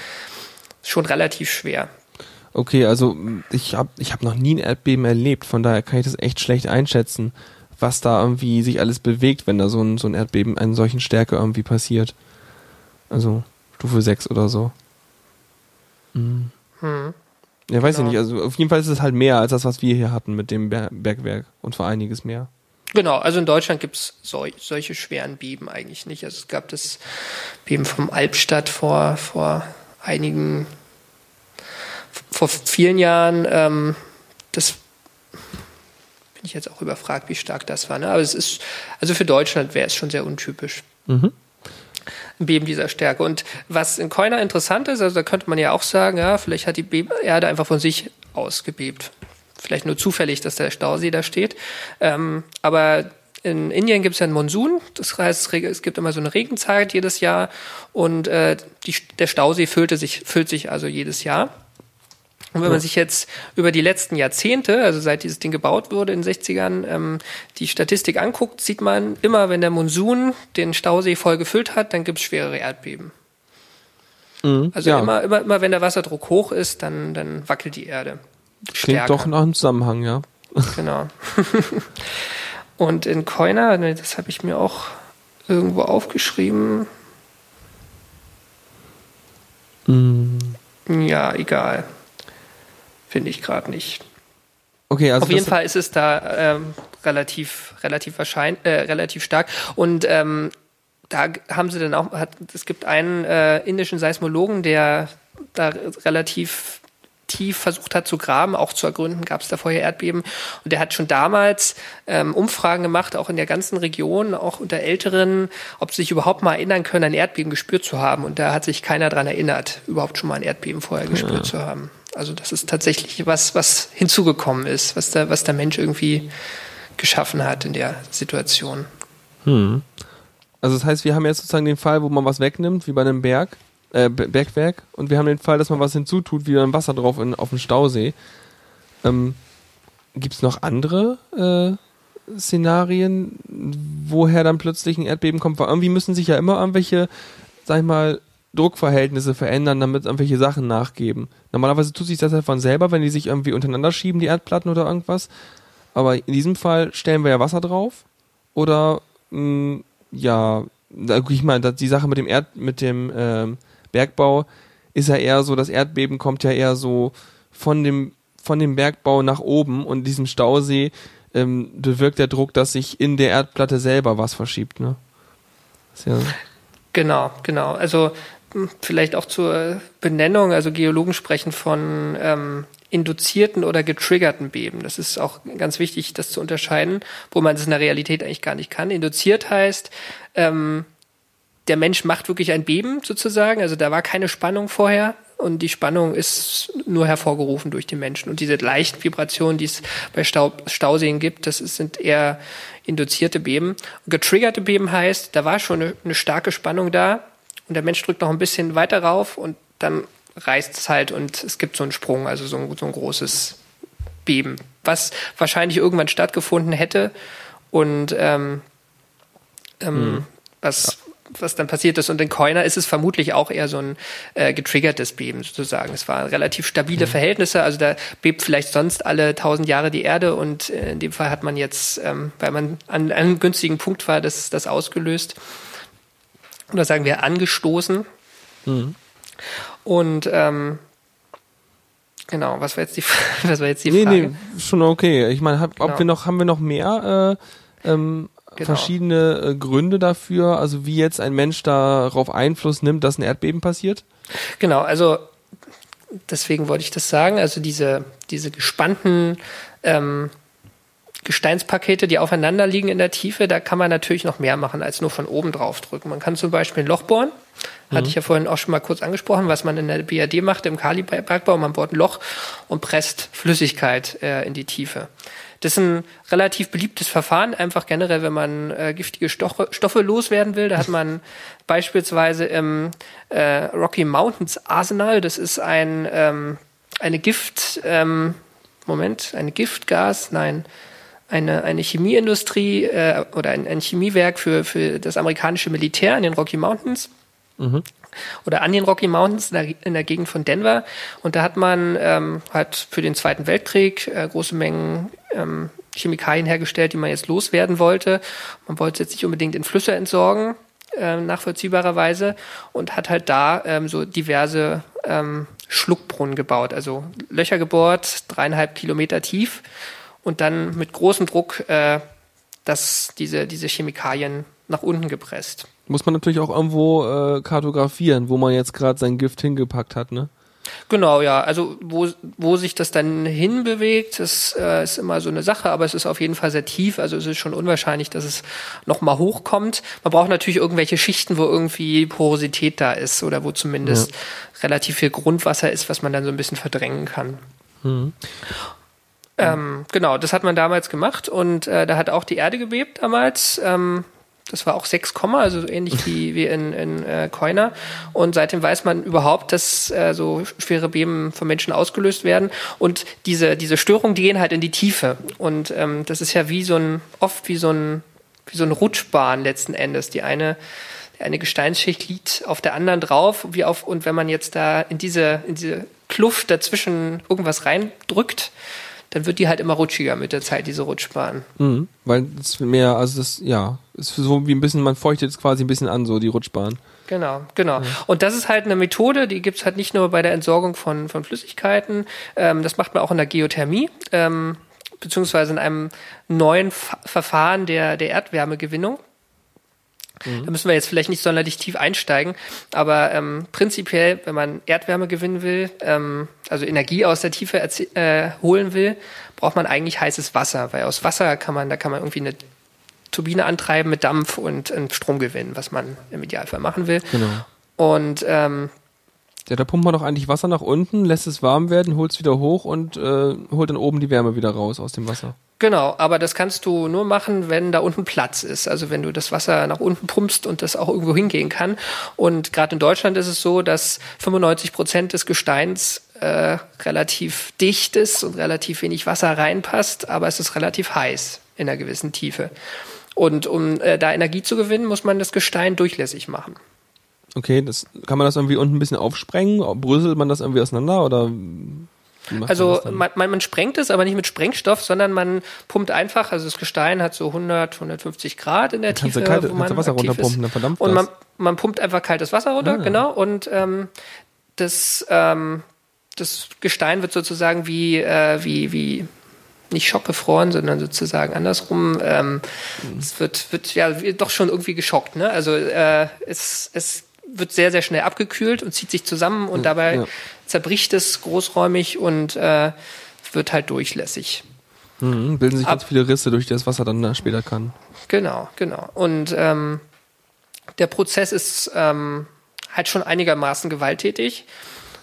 schon relativ schwer. Okay, also ich habe ich hab noch nie ein Erdbeben erlebt, von daher kann ich das echt schlecht einschätzen, was da irgendwie sich alles bewegt, wenn da so ein, so ein Erdbeben in solchen Stärke irgendwie passiert. Also Stufe 6 oder so. Mhm. Hm. Ja, weiß genau. ich nicht. Also auf jeden Fall ist es halt mehr als das, was wir hier hatten mit dem Bergwerk und vor einiges mehr. Genau, also in Deutschland gibt es sol solche schweren Beben eigentlich nicht. Also es gab das Beben vom Albstadt vor, vor einigen, vor vielen Jahren. Ähm, das bin ich jetzt auch überfragt, wie stark das war. Ne? Aber es ist, also für Deutschland wäre es schon sehr untypisch. Mhm ein Beben dieser Stärke. Und was in Koina interessant ist, also da könnte man ja auch sagen, ja, vielleicht hat die Erde einfach von sich ausgebebt. Vielleicht nur zufällig, dass der Stausee da steht. Ähm, aber in Indien gibt es ja einen Monsun, das heißt, es gibt immer so eine Regenzeit jedes Jahr und äh, die, der Stausee füllte sich, füllt sich also jedes Jahr. Und wenn man sich jetzt über die letzten Jahrzehnte, also seit dieses Ding gebaut wurde in den 60ern, ähm, die Statistik anguckt, sieht man immer, wenn der Monsun den Stausee voll gefüllt hat, dann gibt es schwerere Erdbeben. Mhm, also ja. immer, immer, immer, wenn der Wasserdruck hoch ist, dann, dann wackelt die Erde. Klingt doch nach einem Zusammenhang, ja. Genau. <laughs> Und in Koina, das habe ich mir auch irgendwo aufgeschrieben. Mhm. Ja, egal. Finde ich gerade nicht. Okay, also Auf jeden Fall ist es da ähm, relativ, relativ wahrscheinlich, äh, relativ stark. Und ähm, da haben sie dann auch, hat, es gibt einen äh, indischen Seismologen, der da relativ tief versucht hat zu graben, auch zu ergründen, gab es da vorher Erdbeben. Und der hat schon damals ähm, Umfragen gemacht, auch in der ganzen Region, auch unter Älteren, ob sie sich überhaupt mal erinnern können, ein Erdbeben gespürt zu haben. Und da hat sich keiner dran erinnert, überhaupt schon mal ein Erdbeben vorher gespürt ja. zu haben. Also das ist tatsächlich was, was hinzugekommen ist, was der, was der Mensch irgendwie geschaffen hat in der Situation. Hm. Also das heißt, wir haben jetzt sozusagen den Fall, wo man was wegnimmt, wie bei einem Berg, äh, Bergwerk, und wir haben den Fall, dass man was hinzutut, wie dann Wasser drauf in, auf dem Stausee. Ähm, Gibt es noch andere äh, Szenarien, woher dann plötzlich ein Erdbeben kommt? Weil irgendwie müssen sich ja immer irgendwelche, sag ich mal, Druckverhältnisse verändern, damit irgendwelche Sachen nachgeben. Normalerweise tut sich das ja von selber, wenn die sich irgendwie untereinander schieben, die Erdplatten oder irgendwas. Aber in diesem Fall stellen wir ja Wasser drauf. Oder mh, mm, ja, ich meine, die Sache mit dem Erd, mit dem ähm, Bergbau ist ja eher so, das Erdbeben kommt ja eher so von dem von dem Bergbau nach oben und diesem Stausee ähm, bewirkt der Druck, dass sich in der Erdplatte selber was verschiebt, ne? Ja genau, genau. Also vielleicht auch zur Benennung, also Geologen sprechen von ähm, induzierten oder getriggerten Beben. Das ist auch ganz wichtig, das zu unterscheiden, wo man das in der Realität eigentlich gar nicht kann. Induziert heißt, ähm, der Mensch macht wirklich ein Beben sozusagen, also da war keine Spannung vorher und die Spannung ist nur hervorgerufen durch die Menschen. Und diese leichten Vibrationen, die es bei Stau Stauseen gibt, das sind eher induzierte Beben. Und getriggerte Beben heißt, da war schon eine, eine starke Spannung da, und der Mensch drückt noch ein bisschen weiter rauf und dann reißt es halt und es gibt so einen Sprung, also so ein, so ein großes Beben, was wahrscheinlich irgendwann stattgefunden hätte und ähm, ähm, mhm. was was dann passiert ist. Und in Coiner ist es vermutlich auch eher so ein äh, getriggertes Beben sozusagen. Es waren relativ stabile mhm. Verhältnisse. Also da bebt vielleicht sonst alle tausend Jahre die Erde und äh, in dem Fall hat man jetzt, ähm, weil man an, an einem günstigen Punkt war, das, das ausgelöst oder sagen wir angestoßen. Mhm. Und ähm, genau, was war jetzt die, <laughs> was war jetzt die nee, Frage? Nee, schon okay. Ich meine, hab, genau. ob wir noch, haben wir noch mehr äh, ähm, genau. verschiedene äh, Gründe dafür, also wie jetzt ein Mensch darauf Einfluss nimmt, dass ein Erdbeben passiert? Genau, also deswegen wollte ich das sagen. Also diese, diese gespannten ähm, Gesteinspakete, die aufeinander liegen in der Tiefe, da kann man natürlich noch mehr machen, als nur von oben drauf drücken. Man kann zum Beispiel ein Loch bohren. Mhm. Hatte ich ja vorhin auch schon mal kurz angesprochen, was man in der BRD macht, im Kalibergbau. Man bohrt ein Loch und presst Flüssigkeit äh, in die Tiefe. Das ist ein relativ beliebtes Verfahren, einfach generell, wenn man äh, giftige Stoffe, Stoffe loswerden will. Da hat man <laughs> beispielsweise im äh, Rocky Mountains Arsenal, das ist ein ähm, eine Gift, ähm, Moment, ein Giftgas, nein, eine, eine Chemieindustrie äh, oder ein, ein Chemiewerk für, für das amerikanische Militär in den Rocky Mountains. Mhm. Oder an den Rocky Mountains in der, in der Gegend von Denver. Und da hat man ähm, halt für den Zweiten Weltkrieg äh, große Mengen ähm, Chemikalien hergestellt, die man jetzt loswerden wollte. Man wollte jetzt nicht unbedingt in Flüsse entsorgen, äh, nachvollziehbarerweise, und hat halt da ähm, so diverse ähm, Schluckbrunnen gebaut, also Löcher gebohrt, dreieinhalb Kilometer tief und dann mit großem Druck äh, das, diese, diese Chemikalien nach unten gepresst. Muss man natürlich auch irgendwo äh, kartografieren, wo man jetzt gerade sein Gift hingepackt hat, ne? Genau, ja. Also wo, wo sich das dann hinbewegt, das äh, ist immer so eine Sache, aber es ist auf jeden Fall sehr tief. Also es ist schon unwahrscheinlich, dass es nochmal hochkommt. Man braucht natürlich irgendwelche Schichten, wo irgendwie Porosität da ist oder wo zumindest ja. relativ viel Grundwasser ist, was man dann so ein bisschen verdrängen kann. Mhm. Ähm, genau, das hat man damals gemacht und äh, da hat auch die Erde gebebt damals. Ähm, das war auch 6, also so ähnlich <laughs> wie, wie in, in äh, Koina. Und seitdem weiß man überhaupt, dass äh, so schwere Beben von Menschen ausgelöst werden. Und diese, diese Störungen, die gehen halt in die Tiefe. Und ähm, das ist ja wie so ein, oft wie so ein, wie so ein Rutschbahn letzten Endes. Die eine, die eine Gesteinsschicht liegt auf der anderen drauf, wie auf, und wenn man jetzt da in diese, in diese Kluft dazwischen irgendwas reindrückt, dann wird die halt immer rutschiger mit der Zeit, diese Rutschbahn. Mhm, weil es mehr, also das, ja, ist so wie ein bisschen, man feuchtet es quasi ein bisschen an, so die Rutschbahn. Genau, genau. Ja. Und das ist halt eine Methode, die gibt's halt nicht nur bei der Entsorgung von, von Flüssigkeiten, ähm, das macht man auch in der Geothermie, ähm, beziehungsweise in einem neuen Fa Verfahren der, der Erdwärmegewinnung. Mhm. Da müssen wir jetzt vielleicht nicht sonderlich tief einsteigen, aber ähm, prinzipiell, wenn man Erdwärme gewinnen will, ähm, also Energie aus der Tiefe äh, holen will, braucht man eigentlich heißes Wasser, weil aus Wasser kann man, da kann man irgendwie eine Turbine antreiben mit Dampf und, und Strom gewinnen, was man im Idealfall machen will. Genau. Und ähm, ja, da pumpt man doch eigentlich Wasser nach unten, lässt es warm werden, holt es wieder hoch und äh, holt dann oben die Wärme wieder raus aus dem Wasser. Genau, aber das kannst du nur machen, wenn da unten Platz ist. Also wenn du das Wasser nach unten pumpst und das auch irgendwo hingehen kann. Und gerade in Deutschland ist es so, dass 95 Prozent des Gesteins äh, relativ dicht ist und relativ wenig Wasser reinpasst, aber es ist relativ heiß in einer gewissen Tiefe. Und um äh, da Energie zu gewinnen, muss man das Gestein durchlässig machen. Okay, das, kann man das irgendwie unten ein bisschen aufsprengen? Bröselt man das irgendwie auseinander oder? Also man, man, man sprengt es, aber nicht mit Sprengstoff, sondern man pumpt einfach, also das Gestein hat so 100, 150 Grad in der dann Tiefe, kalte, wo man Wasser runterpumpen, dann verdampft Und man, man pumpt einfach kaltes Wasser runter, ah. genau, und ähm, das, ähm, das Gestein wird sozusagen wie, äh, wie, wie nicht schockgefroren, sondern sozusagen andersrum. Ähm, mhm. Es wird, wird ja doch schon irgendwie geschockt. Ne? Also äh, es, es wird sehr, sehr schnell abgekühlt und zieht sich zusammen und dabei ja. zerbricht es großräumig und äh, wird halt durchlässig. Mhm, bilden sich Ab ganz viele Risse, durch die das Wasser dann später kann. Genau, genau. Und ähm, der Prozess ist ähm, halt schon einigermaßen gewalttätig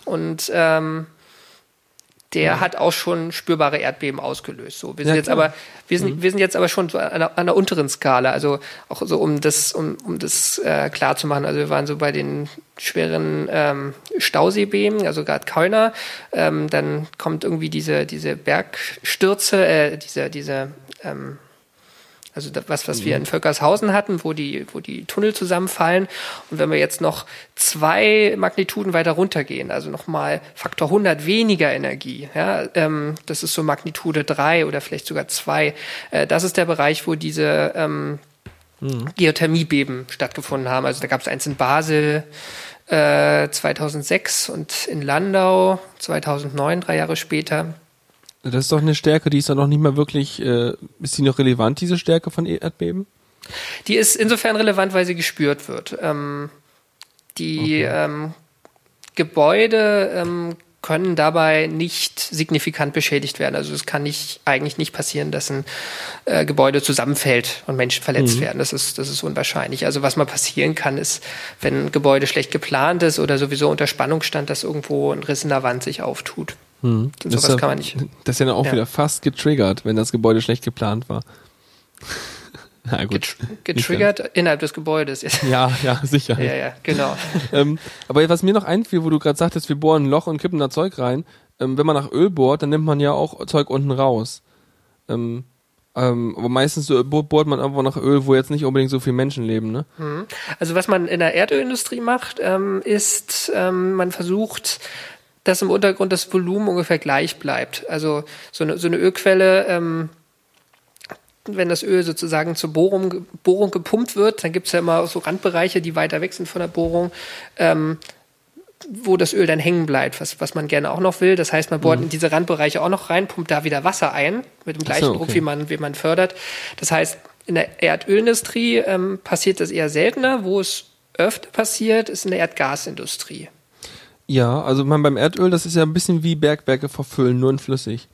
und ähm, der hat auch schon spürbare Erdbeben ausgelöst. So, wir sind ja, jetzt aber, wir sind, mhm. wir sind jetzt aber schon so an einer, an unteren Skala, also auch so um das, um, um das äh, klar zu machen. Also wir waren so bei den schweren ähm, Stauseebeben, also gerade Kölner, ähm, dann kommt irgendwie diese diese Bergstürze, äh, diese diese ähm, also was, was wir mhm. in Völkershausen hatten, wo die, wo die Tunnel zusammenfallen. Und wenn wir jetzt noch zwei Magnituden weiter runtergehen, also nochmal Faktor 100 weniger Energie, ja, ähm, das ist so Magnitude 3 oder vielleicht sogar 2, äh, das ist der Bereich, wo diese ähm, mhm. Geothermiebeben stattgefunden haben. Also da gab es eins in Basel, äh, 2006 und in Landau 2009, drei Jahre später. Das ist doch eine Stärke, die ist dann noch nicht mal wirklich, äh, ist die noch relevant, diese Stärke von Erdbeben? Die ist insofern relevant, weil sie gespürt wird. Ähm, die okay. ähm, Gebäude ähm, können dabei nicht signifikant beschädigt werden. Also es kann nicht eigentlich nicht passieren, dass ein äh, Gebäude zusammenfällt und Menschen verletzt mhm. werden. Das ist das ist unwahrscheinlich. Also was mal passieren kann, ist, wenn ein Gebäude schlecht geplant ist oder sowieso unter Spannung stand, dass irgendwo ein Riss in der Wand sich auftut. Hm. Und sowas kann man nicht. Das ist ja dann auch Ja. wieder fast getriggert, wenn das Gebäude schlecht geplant war. <laughs> Na gut. Getr getriggert innerhalb des Gebäudes. <laughs> Ja, ja, sicher. ja, ja, genau. <laughs> ähm, aber was mir noch einfiel, wo du gerade sagtest, wir bohren ein Loch und kippen da Zeug rein, ähm, wenn man nach Öl bohrt, dann nimmt man ja auch Zeug unten raus. Ähm, ähm, aber meistens so bo- bohrt man einfach nach Öl, wo jetzt nicht unbedingt so viele Menschen leben, ne? Also was man in der Erdölindustrie macht, ähm, ist, ähm, man versucht, dass im Untergrund das Volumen ungefähr gleich bleibt. Also so eine, so eine Ölquelle, ähm, wenn das Öl sozusagen zur Bohrung, Bohrung gepumpt wird, dann gibt es ja immer so Randbereiche, die weiter weg sind von der Bohrung, ähm, wo das Öl dann hängen bleibt, was, was man gerne auch noch will. Das heißt, man bohrt in diese Randbereiche auch noch rein, pumpt da wieder Wasser ein, mit dem gleichen so, Druck, okay. wie man, wie man fördert. Das heißt, in der Erdölindustrie ähm, passiert das eher seltener. Wo es öfter passiert, ist in der Erdgasindustrie. Ja, also man beim Erdöl, das ist ja ein bisschen wie Bergwerke verfüllen, nur in flüssig.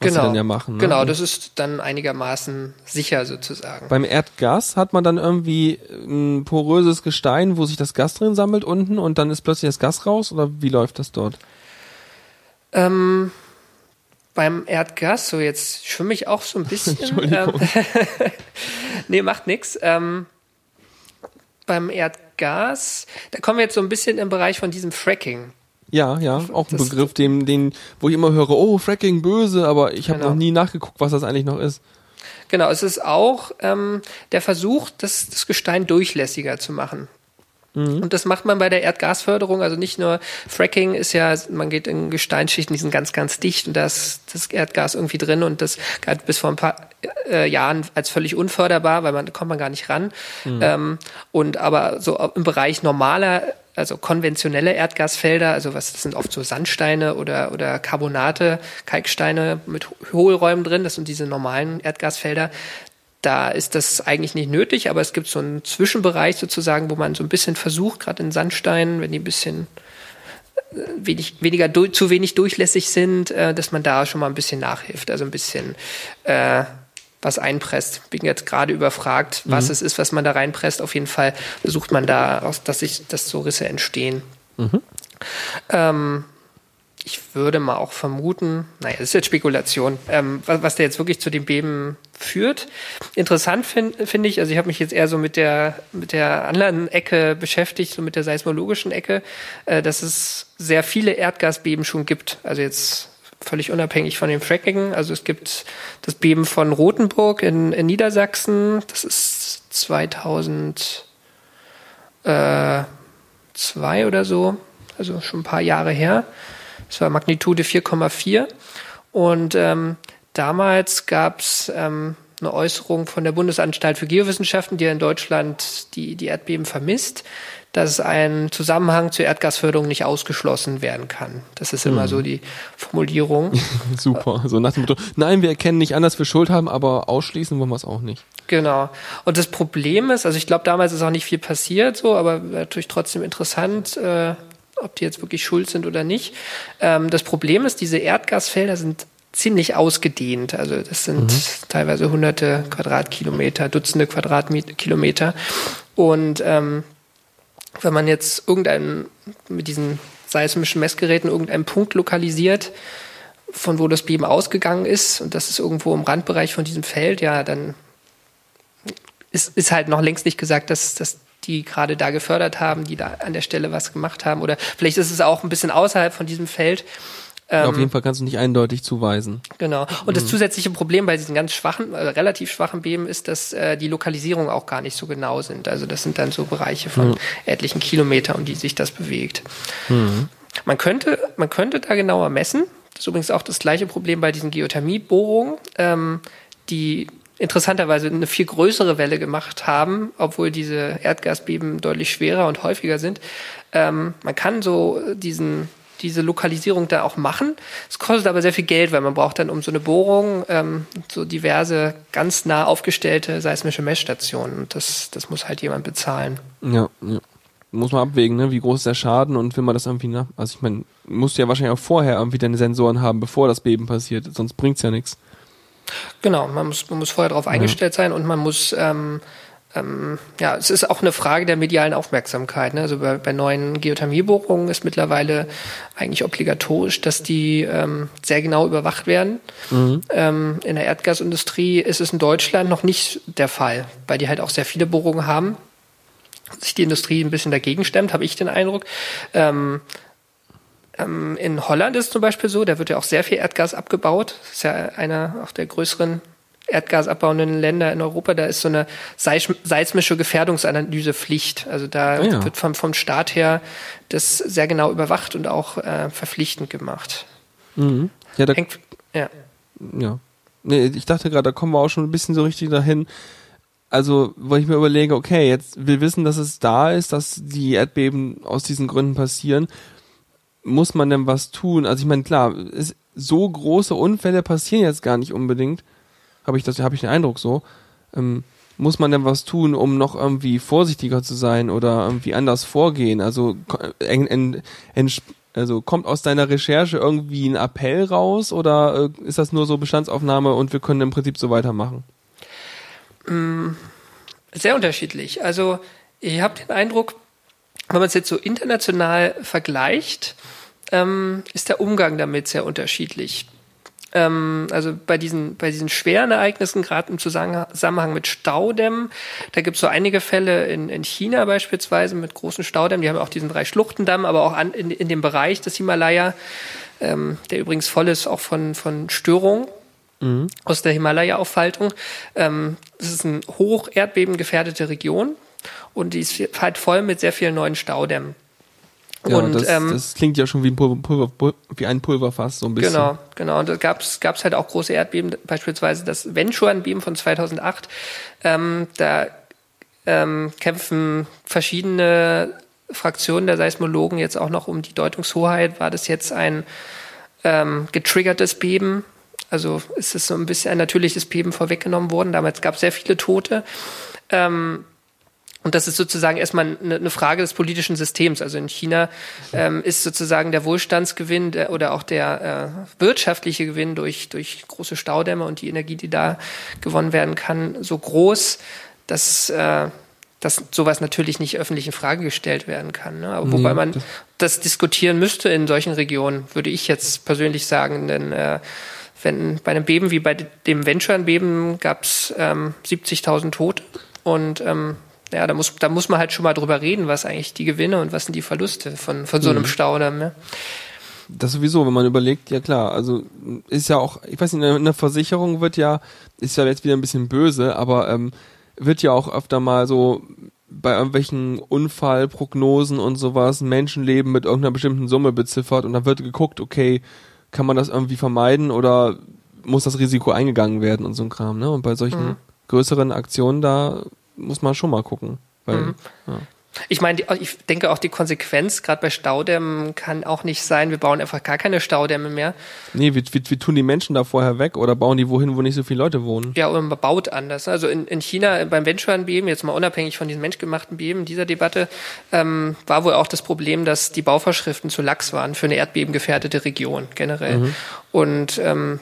Was sie dann ja machen. Ne? Genau, das ist dann einigermaßen sicher sozusagen. Beim Erdgas hat man dann irgendwie ein poröses Gestein, wo sich das Gas drin sammelt unten und dann ist plötzlich das Gas raus oder wie läuft das dort? Ähm, beim Erdgas, so jetzt schwimme ich auch so ein bisschen. <laughs> Entschuldigung. Ähm, <laughs> nee, macht nix. Ähm, beim Erdgas, da kommen wir jetzt so ein bisschen im Bereich von diesem Fracking. Ja, ja, auch ein Das- Begriff, den, den, wo ich immer höre, oh, Fracking böse, aber ich habe Genau. noch nie nachgeguckt, was das eigentlich noch ist. Genau, es ist auch ähm, der Versuch, das, das Gestein durchlässiger zu machen. Und das macht man bei der Erdgasförderung, also nicht nur Fracking ist ja, man geht in Gesteinsschichten, die sind ganz, ganz dicht und da ist das Erdgas irgendwie drin und das galt bis vor ein paar äh, Jahren als völlig unförderbar, weil man da kommt man gar nicht ran. Ähm, und aber so im Bereich normaler, also konventionelle Erdgasfelder, also was das sind oft so Sandsteine oder oder Carbonate, Kalksteine mit Hohlräumen drin, das sind diese normalen Erdgasfelder. Da ist das eigentlich nicht nötig, aber es gibt so einen Zwischenbereich sozusagen, wo man so ein bisschen versucht, gerade in Sandsteinen, wenn die ein bisschen äh, wenig, weniger zu wenig durchlässig sind, äh, dass man da schon mal ein bisschen nachhilft, also ein bisschen äh, was einpresst. Bin jetzt gerade überfragt, was es ist, was man da reinpresst. Auf jeden Fall versucht man da, dass sich, dass so Risse entstehen. Ähm, ich würde mal auch vermuten, naja, das ist jetzt Spekulation, ähm, was, was der jetzt wirklich zu dem Beben führt. Interessant finde find ich, also ich habe mich jetzt eher so mit der, mit der anderen Ecke beschäftigt, so mit der seismologischen Ecke, äh, dass es sehr viele Erdgasbeben schon gibt. Also jetzt völlig unabhängig von dem Fracking. Also es gibt das Beben von Rothenburg in, in Niedersachsen, das ist 2000 äh, oder so, also schon ein paar Jahre her. Es war Magnitude 4,4 und ähm, damals gab es ähm, eine Äußerung von der Bundesanstalt für Geowissenschaften, die in Deutschland die, die Erdbeben vermisst, dass ein Zusammenhang zur Erdgasförderung nicht ausgeschlossen werden kann. Das ist immer so die Formulierung. <laughs> Super. So nach dem Motto, nein, wir erkennen nicht an, dass wir Schuld haben, aber ausschließen wollen wir es auch nicht. Genau. Und das Problem ist, also ich glaube, damals ist auch nicht viel passiert, so, aber natürlich trotzdem interessant, äh, ob die jetzt wirklich schuld sind oder nicht. Ähm, das Problem ist, diese Erdgasfelder sind ziemlich ausgedehnt. Also das sind teilweise hunderte Quadratkilometer, Dutzende Quadratkilometer. Und ähm, wenn man jetzt irgendeinen mit diesen seismischen Messgeräten irgendeinen Punkt lokalisiert, von wo das Beben ausgegangen ist, und das ist irgendwo im Randbereich von diesem Feld, ja, dann ist, ist halt noch längst nicht gesagt, dass, dass die gerade da gefördert haben, die da an der Stelle was gemacht haben. Oder vielleicht ist es auch ein bisschen außerhalb von diesem Feld. Ja, auf jeden Fall kannst du nicht eindeutig zuweisen. Genau. Und das zusätzliche Problem bei diesen ganz schwachen, äh, relativ schwachen Beben ist, dass äh, die Lokalisierung auch gar nicht so genau sind. Also das sind dann so Bereiche von etlichen Kilometern, um die sich das bewegt. Man könnte, man könnte da genauer messen. Das ist übrigens auch das gleiche Problem bei diesen Geothermiebohrungen, ähm, die interessanterweise eine viel größere Welle gemacht haben, obwohl diese Erdgasbeben deutlich schwerer und häufiger sind. Ähm, man kann so diesen diese Lokalisierung da auch machen. Es kostet aber sehr viel Geld, weil man braucht dann um so eine Bohrung ähm, so diverse ganz nah aufgestellte seismische Messstationen. Und das, das muss halt jemand bezahlen. Ja, ja. Muss man abwägen, ne? wie groß ist der Schaden und will man das irgendwie, ne? Also ich meine, musst du ja wahrscheinlich auch vorher irgendwie deine Sensoren haben, bevor das Beben passiert, sonst bringt's ja nichts. Genau, man muss, man muss vorher darauf eingestellt sein und man muss ähm, ähm, ja, es ist auch eine Frage der medialen Aufmerksamkeit. Ne? Also bei, bei neuen Geothermiebohrungen ist mittlerweile eigentlich obligatorisch, dass die ähm, sehr genau überwacht werden. Mhm. Ähm, in der Erdgasindustrie ist es in Deutschland noch nicht der Fall, weil die halt auch sehr viele Bohrungen haben. Sich die Industrie ein bisschen dagegen stemmt, habe ich den Eindruck. Ähm, ähm, in Holland ist es zum Beispiel so, da wird ja auch sehr viel Erdgas abgebaut. Das ist ja einer auch der größeren erdgasabbauenden Länder in Europa, da ist so eine seismische Gefährdungsanalyse Pflicht. Also da oh ja. wird vom, vom Staat her das sehr genau überwacht und auch äh, verpflichtend gemacht. Mhm. Ja, da, Hängt, ja. ja. Nee, ich dachte gerade, da kommen wir auch schon ein bisschen so richtig dahin. Also, wo ich mir überlege, okay, jetzt will wissen, dass es da ist, dass die Erdbeben aus diesen Gründen passieren. Muss man denn was tun? Also ich meine, klar, es, so große Unfälle passieren jetzt gar nicht unbedingt habe ich habe ich den Eindruck so. Ähm, muss man denn was tun, um noch irgendwie vorsichtiger zu sein oder irgendwie anders vorgehen? Also, en, en, en, also kommt aus deiner Recherche irgendwie ein Appell raus oder äh, ist das nur so Bestandsaufnahme und wir können im Prinzip so weitermachen? Mm, sehr unterschiedlich. Also ich habe den Eindruck, wenn man es jetzt so international vergleicht, ähm, ist der Umgang damit sehr unterschiedlich ähm, also bei diesen, bei diesen schweren Ereignissen, gerade im Zusammenhang mit Staudämmen, da gibt es so einige Fälle in, in China beispielsweise mit großen Staudämmen, die haben auch diesen drei Schluchtendamm, aber auch an, in, in dem Bereich des Himalaya, ähm, der übrigens voll ist auch von, von Störungen mhm. aus der Himalaya-Auffaltung. Ähm, das ist eine hoch erdbebengefährdete Region und die ist halt voll mit sehr vielen neuen Staudämmen. Ja, und, das, ähm, das klingt ja schon wie ein, Pulver, Pulver, wie ein Pulverfass, so ein bisschen. Genau, genau. Und da gab es halt auch große Erdbeben, beispielsweise das Venturan-Beben von 2008. Ähm, da ähm, kämpfen verschiedene Fraktionen der Seismologen jetzt auch noch um die Deutungshoheit. War das jetzt ein ähm, getriggertes Beben? Also ist es so ein bisschen ein natürliches Beben vorweggenommen worden. Damals gab es sehr viele Tote. Ähm, und das ist sozusagen erstmal eine Frage des politischen Systems. Also in China ähm, ist sozusagen der Wohlstandsgewinn der, oder auch der äh, wirtschaftliche Gewinn durch, durch große Staudämme und die Energie, die da gewonnen werden kann, so groß, dass, äh, dass sowas natürlich nicht öffentlich in Frage gestellt werden kann. Ne? Aber wobei man das diskutieren müsste in solchen Regionen, würde ich jetzt persönlich sagen, denn äh, wenn bei einem Beben wie bei dem Venture-Beben gab es ähm, 70.000 Tote und ähm, ja, da muss, da muss man halt schon mal drüber reden, was eigentlich die Gewinne und was sind die Verluste von, von so einem mhm. Staudamm. Ne? Das sowieso, wenn man überlegt, ja klar, also ist ja auch, ich weiß nicht, eine Versicherung wird ja, ist ja jetzt wieder ein bisschen böse, aber ähm, wird ja auch öfter mal so bei irgendwelchen Unfallprognosen und sowas Menschenleben mit irgendeiner bestimmten Summe beziffert und dann wird geguckt, okay, kann man das irgendwie vermeiden oder muss das Risiko eingegangen werden und so ein Kram, ne? Und bei solchen mhm. größeren Aktionen da muss man schon mal gucken. Weil, mhm. ja. Ich meine, ich denke auch die Konsequenz, gerade bei Staudämmen, kann auch nicht sein, wir bauen einfach gar keine Staudämme mehr. Nee, wir, wir, wir tun die Menschen da vorher weg oder bauen die wohin, wo nicht so viele Leute wohnen. Ja, oder man baut anders. Also in, in China beim Venturan-Beben, jetzt mal unabhängig von diesen menschgemachten Beben, dieser Debatte, ähm, war wohl auch das Problem, dass die Bauvorschriften zu lax waren für eine erdbebengefährdete Region generell. Mhm. Und ähm,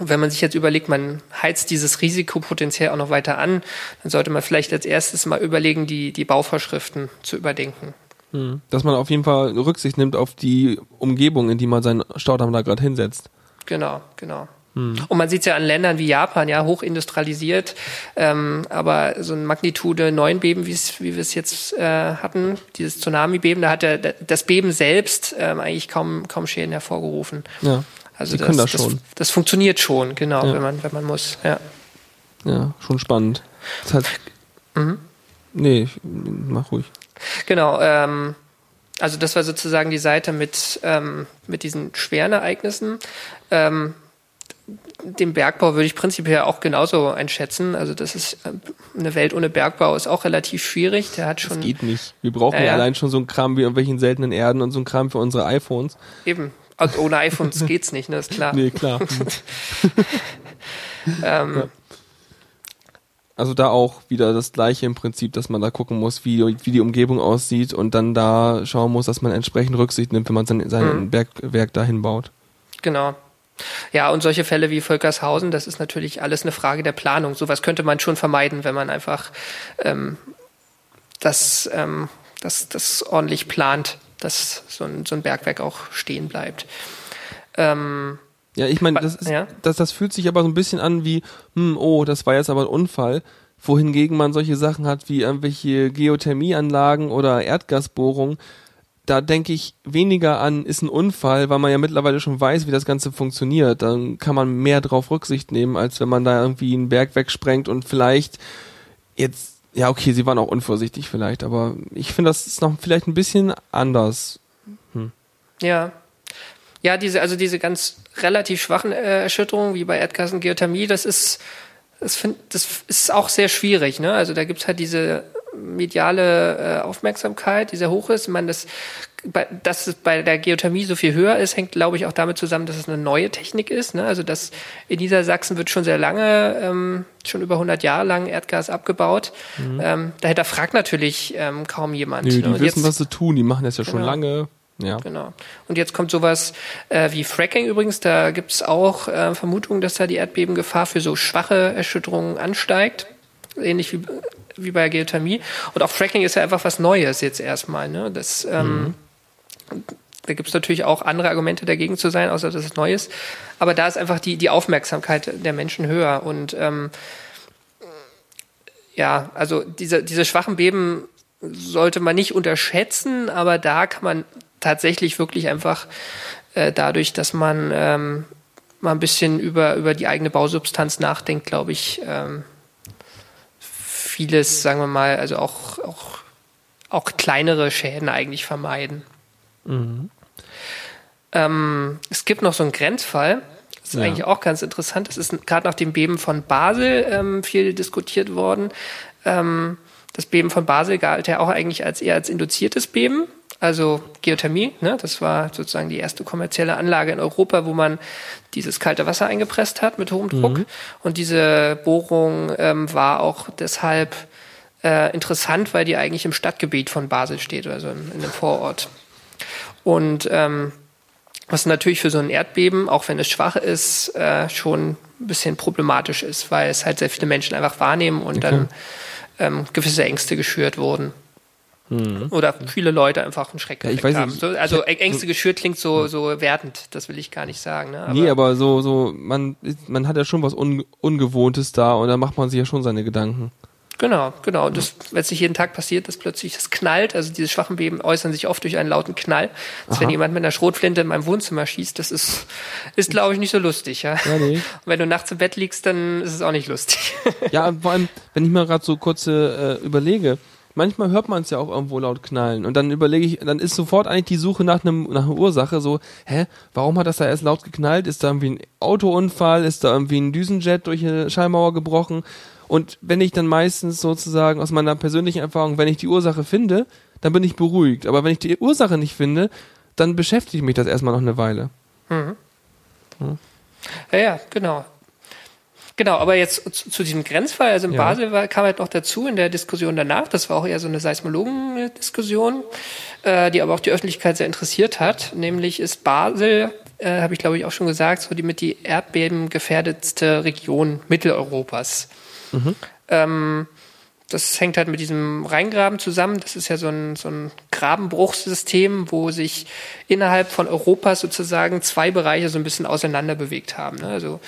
wenn man sich jetzt überlegt, man heizt dieses Risiko potenziell auch noch weiter an, dann sollte man vielleicht als erstes mal überlegen, die, die Bauvorschriften zu überdenken. Hm. Dass man auf jeden Fall Rücksicht nimmt auf die Umgebung, in die man seinen Staudamm da gerade hinsetzt. Genau, genau. Hm. Und man sieht es ja an Ländern wie Japan, ja, hochindustrialisiert, ähm, aber so ein Magnitude 9 Beben, wie wir es jetzt äh, hatten, dieses Tsunami-Beben, da hat der, das Beben selbst ähm, eigentlich kaum, kaum Schäden hervorgerufen. Ja. Also Sie das, können das schon. Das, das funktioniert schon, genau, ja. wenn man wenn man muss. Ja. Ja, schon spannend. Das hat, mhm. Nee, mach ruhig. Genau. Ähm, also das war sozusagen die Seite mit ähm, mit diesen schweren Ereignissen. Ähm, den Bergbau würde ich prinzipiell auch genauso einschätzen. Also das ist äh, eine Welt ohne Bergbau ist auch relativ schwierig. Der hat schon. Das geht nicht. Wir brauchen äh, ja allein schon so ein Kram wie irgendwelchen seltenen Erden und so ein Kram für unsere iPhones. Eben. Also ohne iPhones <laughs> geht's nicht, ne? Ist klar. Nee, klar. <laughs> ähm, ja. Also da auch wieder das gleiche im Prinzip, dass man da gucken muss, wie, wie die Umgebung aussieht und dann da schauen muss, dass man entsprechend Rücksicht nimmt, wenn man sein, sein mhm. Bergwerk dahin baut. Genau. Ja, und solche Fälle wie Völkershausen, das ist natürlich alles eine Frage der Planung. Sowas könnte man schon vermeiden, wenn man einfach ähm, das, ähm, das, das ordentlich plant, dass so ein, so ein Bergwerk auch stehen bleibt. Ähm, ja, ich meine, das, ist, ja? das, das fühlt sich aber so ein bisschen an wie, hm, oh, das war jetzt aber ein Unfall. Wohingegen man solche Sachen hat wie irgendwelche Geothermieanlagen oder Erdgasbohrungen, da denke ich weniger an, ist ein Unfall, weil man ja mittlerweile schon weiß, wie das Ganze funktioniert. Dann kann man mehr drauf Rücksicht nehmen, als wenn man da irgendwie einen Berg wegsprengt und vielleicht jetzt, ja okay, sie waren auch unvorsichtig vielleicht, aber ich finde, das ist noch vielleicht ein bisschen anders. Hm. Ja. Ja, diese, also diese ganz relativ schwachen äh, Erschütterungen wie bei Erdgassengeothermie, das ist, das, find, das ist auch sehr schwierig. Ne? Also da gibt's halt diese mediale äh, Aufmerksamkeit, die sehr hoch ist. Ich meine, das, bei, dass es bei der Geothermie so viel höher ist, hängt, glaube ich, auch damit zusammen, dass es eine neue Technik ist. Ne? Also dass in Niedersachsen wird schon sehr lange, ähm, schon über 100 Jahre lang Erdgas abgebaut. Mhm. Ähm, dahinter fragt natürlich ähm, kaum jemand. Nee, die ne? wissen, jetzt, was sie tun. Die machen das ja schon genau. lange. Ja. Genau. Und jetzt kommt sowas äh, wie Fracking übrigens. Da gibt es auch äh, Vermutungen, dass da die Erdbebengefahr für so schwache Erschütterungen ansteigt. Ähnlich wie wie bei Geothermie. Und auch Fracking ist ja einfach was Neues jetzt erstmal. Ne? Das, ähm, mhm. Da gibt es natürlich auch andere Argumente dagegen zu sein, außer dass es neu ist. Aber da ist einfach die, die Aufmerksamkeit der Menschen höher. Und ähm, ja, also diese, diese schwachen Beben sollte man nicht unterschätzen, aber da kann man tatsächlich wirklich einfach äh, dadurch, dass man ähm, mal ein bisschen über, über die eigene Bausubstanz nachdenkt, glaube ich, ähm, vieles, sagen wir mal, also auch, auch, auch kleinere Schäden eigentlich vermeiden. Mhm. Ähm, es gibt noch so einen Grenzfall. Das ist ja. eigentlich auch ganz interessant. Das ist gerade nach dem Beben von Basel ähm, viel diskutiert worden. Ähm, das Beben von Basel galt ja auch eigentlich als eher als induziertes Beben also Geothermie. Ne? Das war sozusagen die erste kommerzielle Anlage in Europa, wo man dieses kalte Wasser eingepresst hat mit hohem Druck. Mhm. Und diese Bohrung ähm, war auch deshalb äh, interessant, weil die eigentlich im Stadtgebiet von Basel steht, also in, in einem Vorort. Und ähm, was natürlich für so ein Erdbeben, auch wenn es schwach ist, äh, schon ein bisschen problematisch ist, weil es halt sehr viele Menschen einfach wahrnehmen und okay. dann ähm, gewisse Ängste geschürt wurden. Mhm. Oder viele Leute einfach einen Schreck ja, ich weiß haben. Nicht, also Ängste geschürt klingt so, so wertend, das will ich gar nicht sagen. Ne? Aber nee, aber so, so, man, man hat ja schon was Un Ungewohntes da und da macht man sich ja schon seine Gedanken. Genau, genau. Und das, wenn es nicht jeden Tag passiert, dass plötzlich das knallt, also diese schwachen Beben äußern sich oft durch einen lauten Knall. Als wenn jemand mit einer Schrotflinte in meinem Wohnzimmer schießt, das ist, ist glaube ich, nicht so lustig. Ja? ja nee. Und wenn du nachts im Bett liegst, dann ist es auch nicht lustig. ja, <laughs> vor allem, wenn ich mir gerade so kurz äh, überlege, manchmal hört man es ja auch irgendwo laut knallen und dann überlege ich, dann ist sofort eigentlich die Suche nach einem nach einer Ursache so, hä, warum hat das da erst laut geknallt? Ist da irgendwie ein Autounfall? Ist da irgendwie ein Düsenjet durch eine Schallmauer gebrochen? Und wenn ich dann meistens sozusagen aus meiner persönlichen Erfahrung, wenn ich die Ursache finde, dann bin ich beruhigt. Aber wenn ich die Ursache nicht finde, dann beschäftigt mich das erstmal noch eine Weile. Mhm. Hm. Ja, ja, genau. Genau, aber jetzt zu, zu diesem Grenzfall, also in ja. Basel war, kam halt noch dazu in der Diskussion danach, das war auch eher so eine Seismologen-Diskussion, äh, die aber auch die Öffentlichkeit sehr interessiert hat, nämlich ist Basel, äh, habe ich glaube ich auch schon gesagt, so die mit die Erdbeben gefährdetste Region Mitteleuropas. Mhm. Ähm, das hängt halt mit diesem Rheingraben zusammen. Das ist ja so ein, so ein Grabenbruchsystem, wo sich innerhalb von Europas sozusagen zwei Bereiche so ein bisschen auseinander bewegt haben. Ne? Also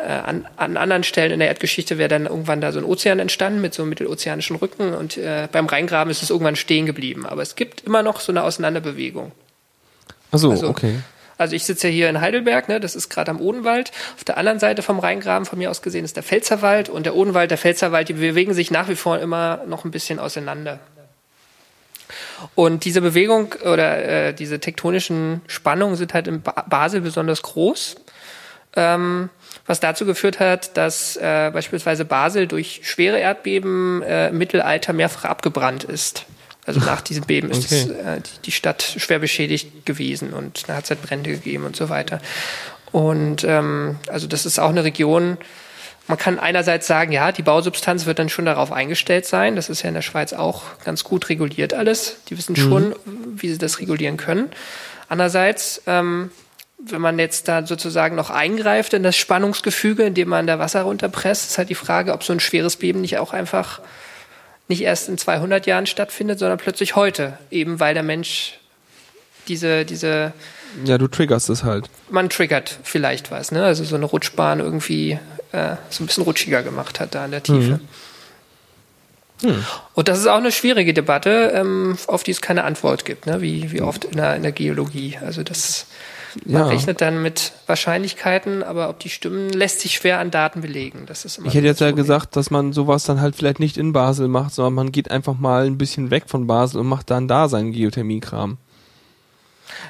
an, an anderen Stellen in der Erdgeschichte wäre dann irgendwann da so ein Ozean entstanden mit so einem mittelozeanischen Rücken und äh, beim Rheingraben ist es irgendwann stehen geblieben. Aber es gibt immer noch so eine Auseinanderbewegung. Ach so, also, okay. Also ich sitze ja hier in Heidelberg, ne, das ist gerade am Odenwald. Auf der anderen Seite vom Rheingraben von mir aus gesehen ist der Pfälzerwald und der Odenwald, der Pfälzerwald, die bewegen sich nach wie vor immer noch ein bisschen auseinander. Und diese Bewegung oder äh, diese tektonischen Spannungen sind halt in ba Basel besonders groß. Ähm, was dazu geführt hat, dass äh, beispielsweise Basel durch schwere Erdbeben äh, im Mittelalter mehrfach abgebrannt ist. Also nach <laughs> diesem Beben ist okay. das, äh, die Stadt schwer beschädigt gewesen und da hat es halt Brände gegeben und so weiter. Und ähm, also das ist auch eine Region, man kann einerseits sagen, ja, die Bausubstanz wird dann schon darauf eingestellt sein. Das ist ja in der Schweiz auch ganz gut reguliert alles. Die wissen schon, mhm. wie sie das regulieren können. Andererseits ähm, wenn man jetzt da sozusagen noch eingreift in das Spannungsgefüge, indem man da Wasser runterpresst, ist halt die Frage, ob so ein schweres Beben nicht auch einfach nicht erst in 200 Jahren stattfindet, sondern plötzlich heute, eben weil der Mensch diese, diese. Ja, du triggerst es halt. Man triggert vielleicht was, ne? Also so eine Rutschbahn irgendwie äh, so ein bisschen rutschiger gemacht hat da in der Tiefe. Mhm. Hm. Und das ist auch eine schwierige Debatte, ähm, auf die es keine Antwort gibt, ne? wie, wie oft in der, in der Geologie. Also das man ja. rechnet dann mit Wahrscheinlichkeiten, aber ob die stimmen, lässt sich schwer an Daten belegen. Das ist immer ich hätte jetzt ja gesagt, dass man sowas dann halt vielleicht nicht in Basel macht, sondern man geht einfach mal ein bisschen weg von Basel und macht dann da seinen Geothermie-Kram.